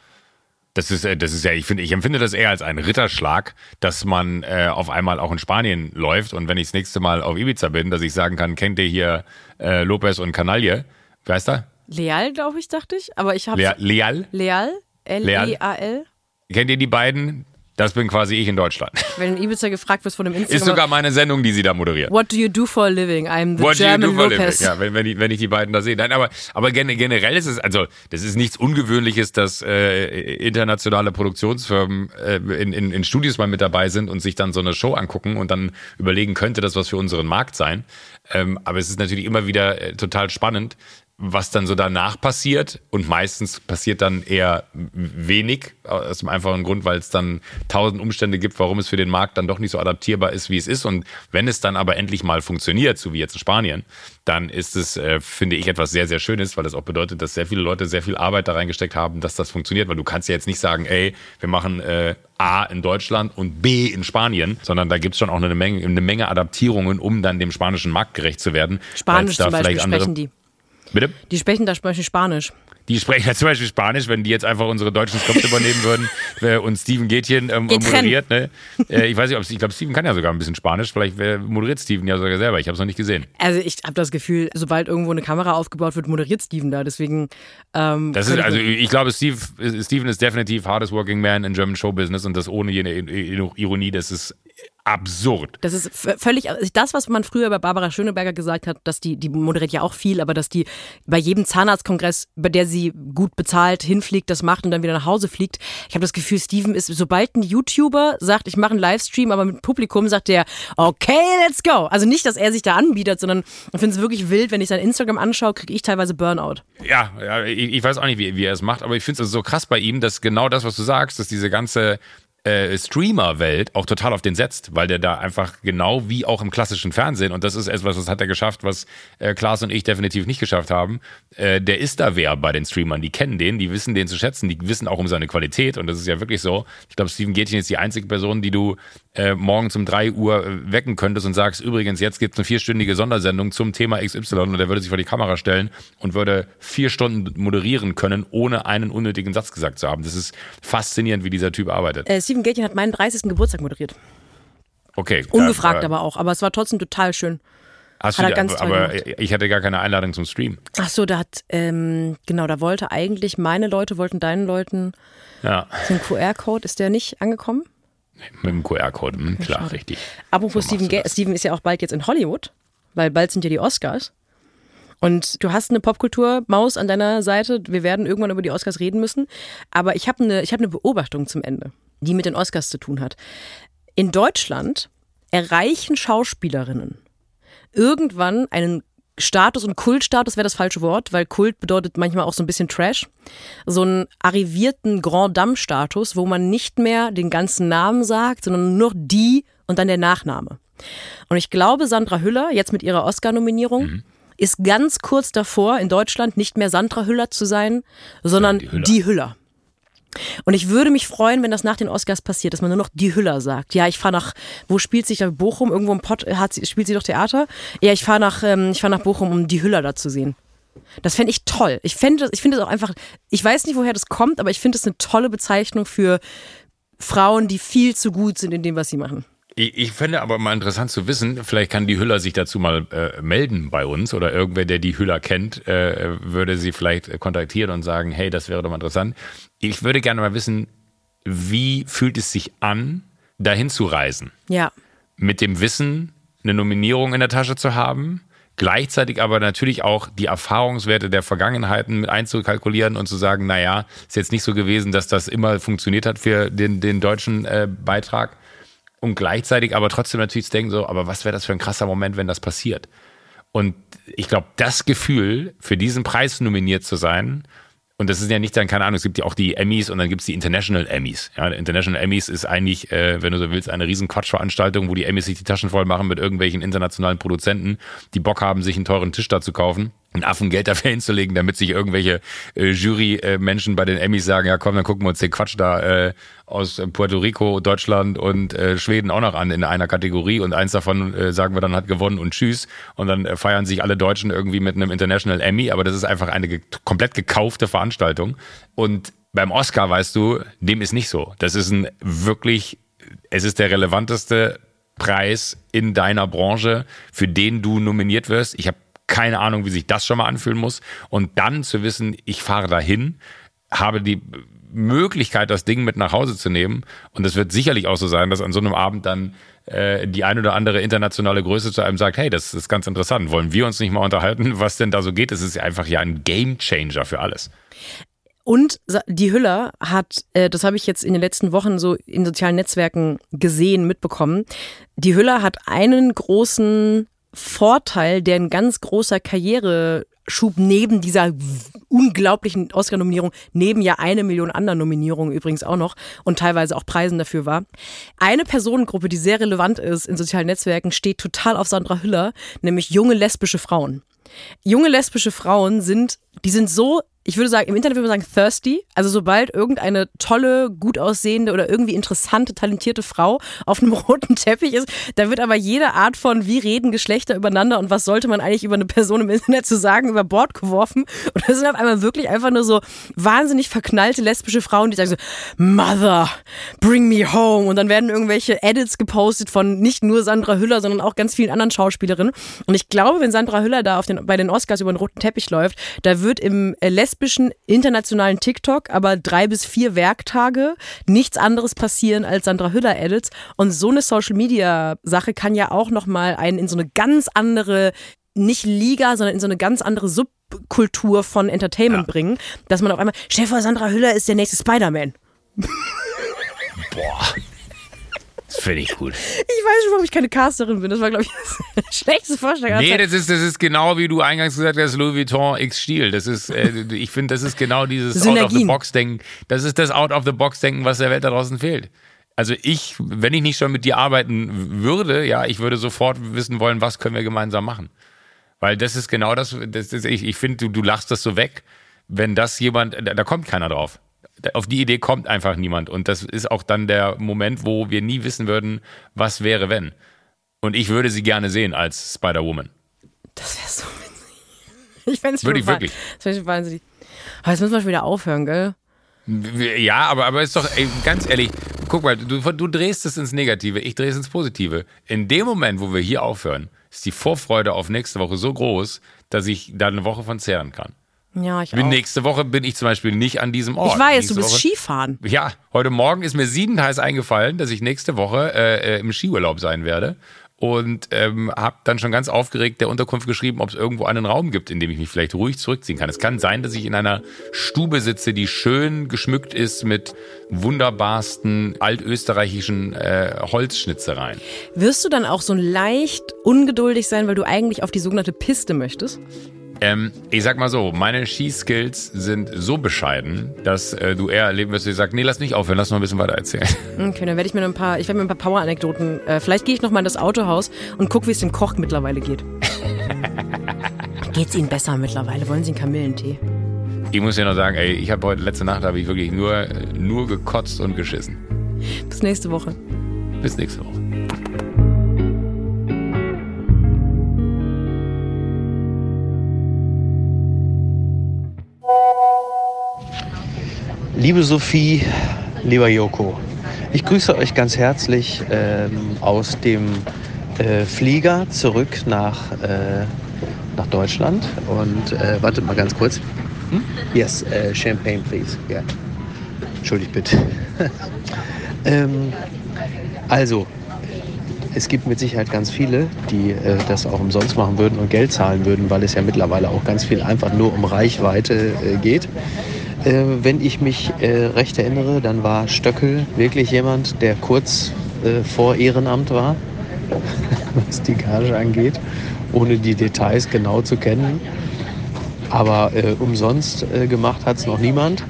Das ist, äh, das ist ja, ich finde, ich empfinde das eher als einen Ritterschlag, dass man äh, auf einmal auch in Spanien läuft und wenn ich das nächste Mal auf Ibiza bin, dass ich sagen kann, kennt ihr hier äh, Lopez und Canaille? Wer ist da? Leal, glaube ich, dachte ich. Aber ich habe Lea- Leal? Leal, L-E-A-L. Kennt ihr die beiden? Das bin quasi ich in Deutschland. Wenn in Ibiza gefragt wird von dem Ist Instagram. sogar meine Sendung, die sie da moderiert. What do you do for a living? I'm the What do you German do for a living? Lopez. Ja, wenn, wenn, ich, wenn ich die beiden da sehe. Nein, aber, aber gen- generell ist es, also das ist nichts Ungewöhnliches, dass äh, internationale Produktionsfirmen äh, in, in, in Studios mal mit dabei sind und sich dann so eine Show angucken und dann überlegen, könnte das was für unseren Markt sein. Ähm, aber es ist natürlich immer wieder äh, total spannend, was dann so danach passiert. Und meistens passiert dann eher wenig, aus dem einfachen Grund, weil es dann tausend Umstände gibt, warum es für den Markt dann doch nicht so adaptierbar ist, wie es ist. Und wenn es dann aber endlich mal funktioniert, so wie jetzt in Spanien, dann ist es, äh, finde ich, etwas sehr, sehr Schönes, weil das auch bedeutet, dass sehr viele Leute sehr viel Arbeit da reingesteckt haben, dass das funktioniert. Weil du kannst ja jetzt nicht sagen, ey, wir machen äh, A in Deutschland und B in Spanien, sondern da gibt es schon auch eine Menge, eine Menge Adaptierungen, um dann dem spanischen Markt gerecht zu werden. Spanisch zum Beispiel sprechen die. Bitte? Die sprechen da zum Beispiel Spanisch. Die sprechen ja zum Beispiel Spanisch, wenn die jetzt einfach unsere deutschen Skripte übernehmen würden und Steven Gätchen ähm, moderiert. Ne? Äh, ich weiß nicht, ob ich glaube, Steven kann ja sogar ein bisschen Spanisch. Vielleicht moderiert Steven ja sogar selber. Ich habe es noch nicht gesehen. Also ich habe das Gefühl, sobald irgendwo eine Kamera aufgebaut wird, moderiert Steven da. Deswegen. Ähm, das ist, also ich glaube, Steve, Steven ist definitiv hardest working man in German Show Business und das ohne jene Ironie. Das ist absurd. Das ist völlig, also das, was man früher bei Barbara Schöneberger gesagt hat, dass die, die moderiert ja auch viel, aber dass die bei jedem Zahnarztkongress, bei der sie gut bezahlt, hinfliegt, das macht und dann wieder nach Hause fliegt. Ich habe das Gefühl, Steven ist, sobald ein YouTuber sagt, ich mache einen Livestream, aber mit Publikum, sagt der, okay, let's go. Also nicht, dass er sich da anbietet, sondern ich finde es wirklich wild, wenn ich sein Instagram anschaue, kriege ich teilweise Burnout. Ja, ja ich, ich, weiß auch nicht, wie, wie er es macht, aber ich finde es so krass bei ihm, dass genau das, was du sagst, dass diese ganze äh, Streamer-Welt auch total auf den setzt, weil der da einfach genau wie auch im klassischen Fernsehen, und das ist etwas, das hat er geschafft, was äh, Klaas und ich definitiv nicht geschafft haben, äh, der ist da wer bei den Streamern. Die kennen den, die wissen den zu schätzen, die wissen auch um seine Qualität und das ist ja wirklich so. Ich glaube, Steven Gätchen ist die einzige Person, die du äh, morgens um drei Uhr äh, wecken könntest und sagst, übrigens, jetzt gibt es eine vierstündige Sondersendung zum Thema XY und der würde sich vor die Kamera stellen und würde vier Stunden moderieren können, ohne einen unnötigen Satz gesagt zu haben. Das ist faszinierend, wie dieser Typ arbeitet. Äh, Steven Gätchen hat meinen 30. Geburtstag moderiert. Okay. Ungefragt äh, aber auch, aber es war trotzdem total schön. Hast hat du, ganz aber gemacht. ich hatte gar keine Einladung zum Stream. Ach so, da hat, ähm, genau, da wollte eigentlich, meine Leute wollten deinen Leuten ja. so QR-Code, ist der nicht angekommen? Mit dem QR-Code, hm, klar, Schade. richtig. Apropos so Steven, Steven ist ja auch bald jetzt in Hollywood, weil bald sind ja die Oscars. Und du hast eine Popkultur-Maus an deiner Seite. Wir werden irgendwann über die Oscars reden müssen. Aber ich habe eine, hab eine Beobachtung zum Ende, die mit den Oscars zu tun hat. In Deutschland erreichen Schauspielerinnen irgendwann einen Status und Kultstatus wäre das falsche Wort, weil Kult bedeutet manchmal auch so ein bisschen Trash. So einen arrivierten Grand Dame-Status, wo man nicht mehr den ganzen Namen sagt, sondern nur die und dann der Nachname. Und ich glaube, Sandra Hüller, jetzt mit ihrer Oscar-Nominierung, mhm. Ist ganz kurz davor, in Deutschland nicht mehr Sandra Hüller zu sein, sondern die Hüller. Die Hüller. Und ich würde mich freuen, wenn das nach den Oscars passiert, dass man nur noch die Hüller sagt. Ja, ich fahre nach, wo spielt sich da Bochum? Irgendwo im Pott hat sie, spielt sie doch Theater? Ja, ich fahre nach, ähm, ich nach Bochum, um die Hüller da zu sehen. Das fände ich toll. Ich finde ich finde es auch einfach, ich weiß nicht, woher das kommt, aber ich finde es eine tolle Bezeichnung für Frauen, die viel zu gut sind in dem, was sie machen. Ich, ich fände aber mal interessant zu wissen, vielleicht kann die Hüller sich dazu mal äh, melden bei uns oder irgendwer, der die Hüller kennt, äh, würde sie vielleicht kontaktieren und sagen, hey, das wäre doch mal interessant. Ich würde gerne mal wissen, wie fühlt es sich an, dahin zu reisen? Ja. Mit dem Wissen, eine Nominierung in der Tasche zu haben, gleichzeitig aber natürlich auch die Erfahrungswerte der Vergangenheiten mit einzukalkulieren und zu sagen, naja, ist jetzt nicht so gewesen, dass das immer funktioniert hat für den, den deutschen äh, Beitrag und gleichzeitig aber trotzdem natürlich zu denken, so, aber was wäre das für ein krasser Moment, wenn das passiert? Und ich glaube, das Gefühl, für diesen Preis nominiert zu sein, und das ist ja nicht dann, keine Ahnung, es gibt ja auch die Emmys und dann gibt es die International Emmys. Ja, International Emmys ist eigentlich, äh, wenn du so willst, eine riesen Quatschveranstaltung, wo die Emmys sich die Taschen voll machen mit irgendwelchen internationalen Produzenten, die Bock haben, sich einen teuren Tisch da zu kaufen einen Affen Geld dafür hinzulegen, damit sich irgendwelche äh, Jury-Menschen äh, bei den Emmys sagen, ja komm, dann gucken wir uns den Quatsch da äh, aus Puerto Rico, Deutschland und äh, Schweden auch noch an in einer Kategorie und eins davon äh, sagen wir dann hat gewonnen und tschüss und dann äh, feiern sich alle Deutschen irgendwie mit einem International Emmy, aber das ist einfach eine ge komplett gekaufte Veranstaltung und beim Oscar, weißt du, dem ist nicht so. Das ist ein wirklich, es ist der relevanteste Preis in deiner Branche, für den du nominiert wirst. Ich habe keine Ahnung, wie sich das schon mal anfühlen muss. Und dann zu wissen, ich fahre dahin, habe die Möglichkeit, das Ding mit nach Hause zu nehmen. Und es wird sicherlich auch so sein, dass an so einem Abend dann äh, die ein oder andere internationale Größe zu einem sagt, hey, das ist ganz interessant. Wollen wir uns nicht mal unterhalten, was denn da so geht? Es ist einfach ja ein Game Changer für alles. Und die Hüller hat, äh, das habe ich jetzt in den letzten Wochen so in sozialen Netzwerken gesehen, mitbekommen. Die Hüller hat einen großen Vorteil, der ein ganz großer Karriere Nachschub neben dieser unglaublichen Oscar-Nominierung, neben ja eine Million anderen Nominierungen übrigens auch noch und teilweise auch Preisen dafür war. Eine Personengruppe, die sehr relevant ist in sozialen Netzwerken, steht total auf Sandra Hüller, nämlich junge lesbische Frauen. Junge lesbische Frauen sind, die sind so ich würde sagen, im Internet würde man sagen thirsty. Also sobald irgendeine tolle, gut aussehende oder irgendwie interessante, talentierte Frau auf einem roten Teppich ist, da wird aber jede Art von, wie reden Geschlechter übereinander und was sollte man eigentlich über eine Person im Internet zu sagen, über Bord geworfen. Und das sind auf einmal wirklich einfach nur so wahnsinnig verknallte lesbische Frauen, die sagen so, Mother, bring me home. Und dann werden irgendwelche Edits gepostet von nicht nur Sandra Hüller, sondern auch ganz vielen anderen Schauspielerinnen. Und ich glaube, wenn Sandra Hüller da auf den, bei den Oscars über den roten Teppich läuft, da wird im äh, lesbischen internationalen TikTok aber drei bis vier Werktage nichts anderes passieren als Sandra Hüller Edits und so eine Social Media Sache kann ja auch noch mal einen in so eine ganz andere nicht Liga, sondern in so eine ganz andere Subkultur von Entertainment ja. bringen, dass man auf einmal, vor, Sandra Hüller ist der nächste Spider-Man. Boah. Finde ich gut. Ich weiß schon, warum ich keine Casterin bin. Das war, glaube ich, das schlechteste Vorschlag. Nee, das ist, das ist genau wie du eingangs gesagt hast, Louis Vuitton X Stil. Das ist, äh, ich finde, das ist genau dieses Out-of-the-Box-Denken. Das ist das Out-of-the-Box-Denken, was der Welt da draußen fehlt. Also ich, wenn ich nicht schon mit dir arbeiten würde, ja, ich würde sofort wissen wollen, was können wir gemeinsam machen. Weil das ist genau das, das ist, ich, ich finde, du, du lachst das so weg. Wenn das jemand, da, da kommt keiner drauf auf die Idee kommt einfach niemand. Und das ist auch dann der Moment, wo wir nie wissen würden, was wäre, wenn. Und ich würde sie gerne sehen als Spider-Woman. Das wäre so witzig. Ich fände es Würde ich wirklich. Das wäre wahnsinnig. Aber jetzt müssen wir schon wieder aufhören, gell? Ja, aber, aber ist doch, ey, ganz ehrlich, guck mal, du, du drehst es ins Negative, ich drehe es ins Positive. In dem Moment, wo wir hier aufhören, ist die Vorfreude auf nächste Woche so groß, dass ich da eine Woche von zehren kann. Ja, ich bin auch. Nächste Woche bin ich zum Beispiel nicht an diesem Ort. Ich weiß, nächste du bist Woche, Skifahren. Ja, heute Morgen ist mir siedend heiß eingefallen, dass ich nächste Woche äh, äh im Skiurlaub sein werde und ähm, habe dann schon ganz aufgeregt der Unterkunft geschrieben, ob es irgendwo einen Raum gibt, in dem ich mich vielleicht ruhig zurückziehen kann. Es kann sein, dass ich in einer Stube sitze, die schön geschmückt ist mit wunderbarsten altösterreichischen äh, Holzschnitzereien. Wirst du dann auch so leicht ungeduldig sein, weil du eigentlich auf die sogenannte Piste möchtest? Ähm, ich sag mal so, meine Skiskills sind so bescheiden, dass äh, du eher erleben wirst, wie du sagst, nee, lass nicht aufhören, lass noch ein bisschen weiter erzählen. Okay, dann werde ich mir ein paar, ich werde mir ein paar Power-Anekdoten, äh, vielleicht gehe ich noch mal in das Autohaus und gucke, wie es dem Koch mittlerweile geht. Geht's Ihnen besser mittlerweile? Wollen Sie einen Kamillentee? Ich muss dir noch sagen, ey, ich habe heute, letzte Nacht habe ich wirklich nur, nur gekotzt und geschissen. Bis nächste Woche. Bis nächste Woche. Liebe Sophie, lieber Joko, ich grüße euch ganz herzlich ähm, aus dem äh, Flieger zurück nach, äh, nach Deutschland. Und äh, wartet mal ganz kurz. Hm? Yes, uh, Champagne, please. Yeah. Entschuldigt bitte. ähm, also, es gibt mit Sicherheit ganz viele, die äh, das auch umsonst machen würden und Geld zahlen würden, weil es ja mittlerweile auch ganz viel einfach nur um Reichweite äh, geht. Äh, wenn ich mich äh, recht erinnere, dann war Stöckel wirklich jemand, der kurz äh, vor Ehrenamt war, was die Gage angeht, ohne die Details genau zu kennen. Aber äh, umsonst äh, gemacht hat es noch niemand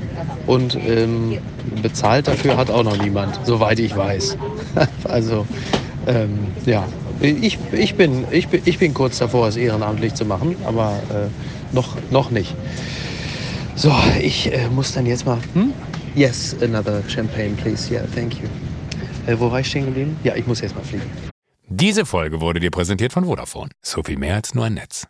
und ähm, bezahlt dafür hat auch noch niemand, soweit ich weiß. also ähm, ja, ich, ich, bin, ich, bin, ich bin kurz davor, es ehrenamtlich zu machen, aber äh, noch, noch nicht. So, ich äh, muss dann jetzt mal. Hm? Yes, another champagne, please. Yeah, thank you. Äh, wo war ich stehen geblieben? Ja, ich muss jetzt mal fliegen. Diese Folge wurde dir präsentiert von Vodafone. So viel mehr als nur ein Netz.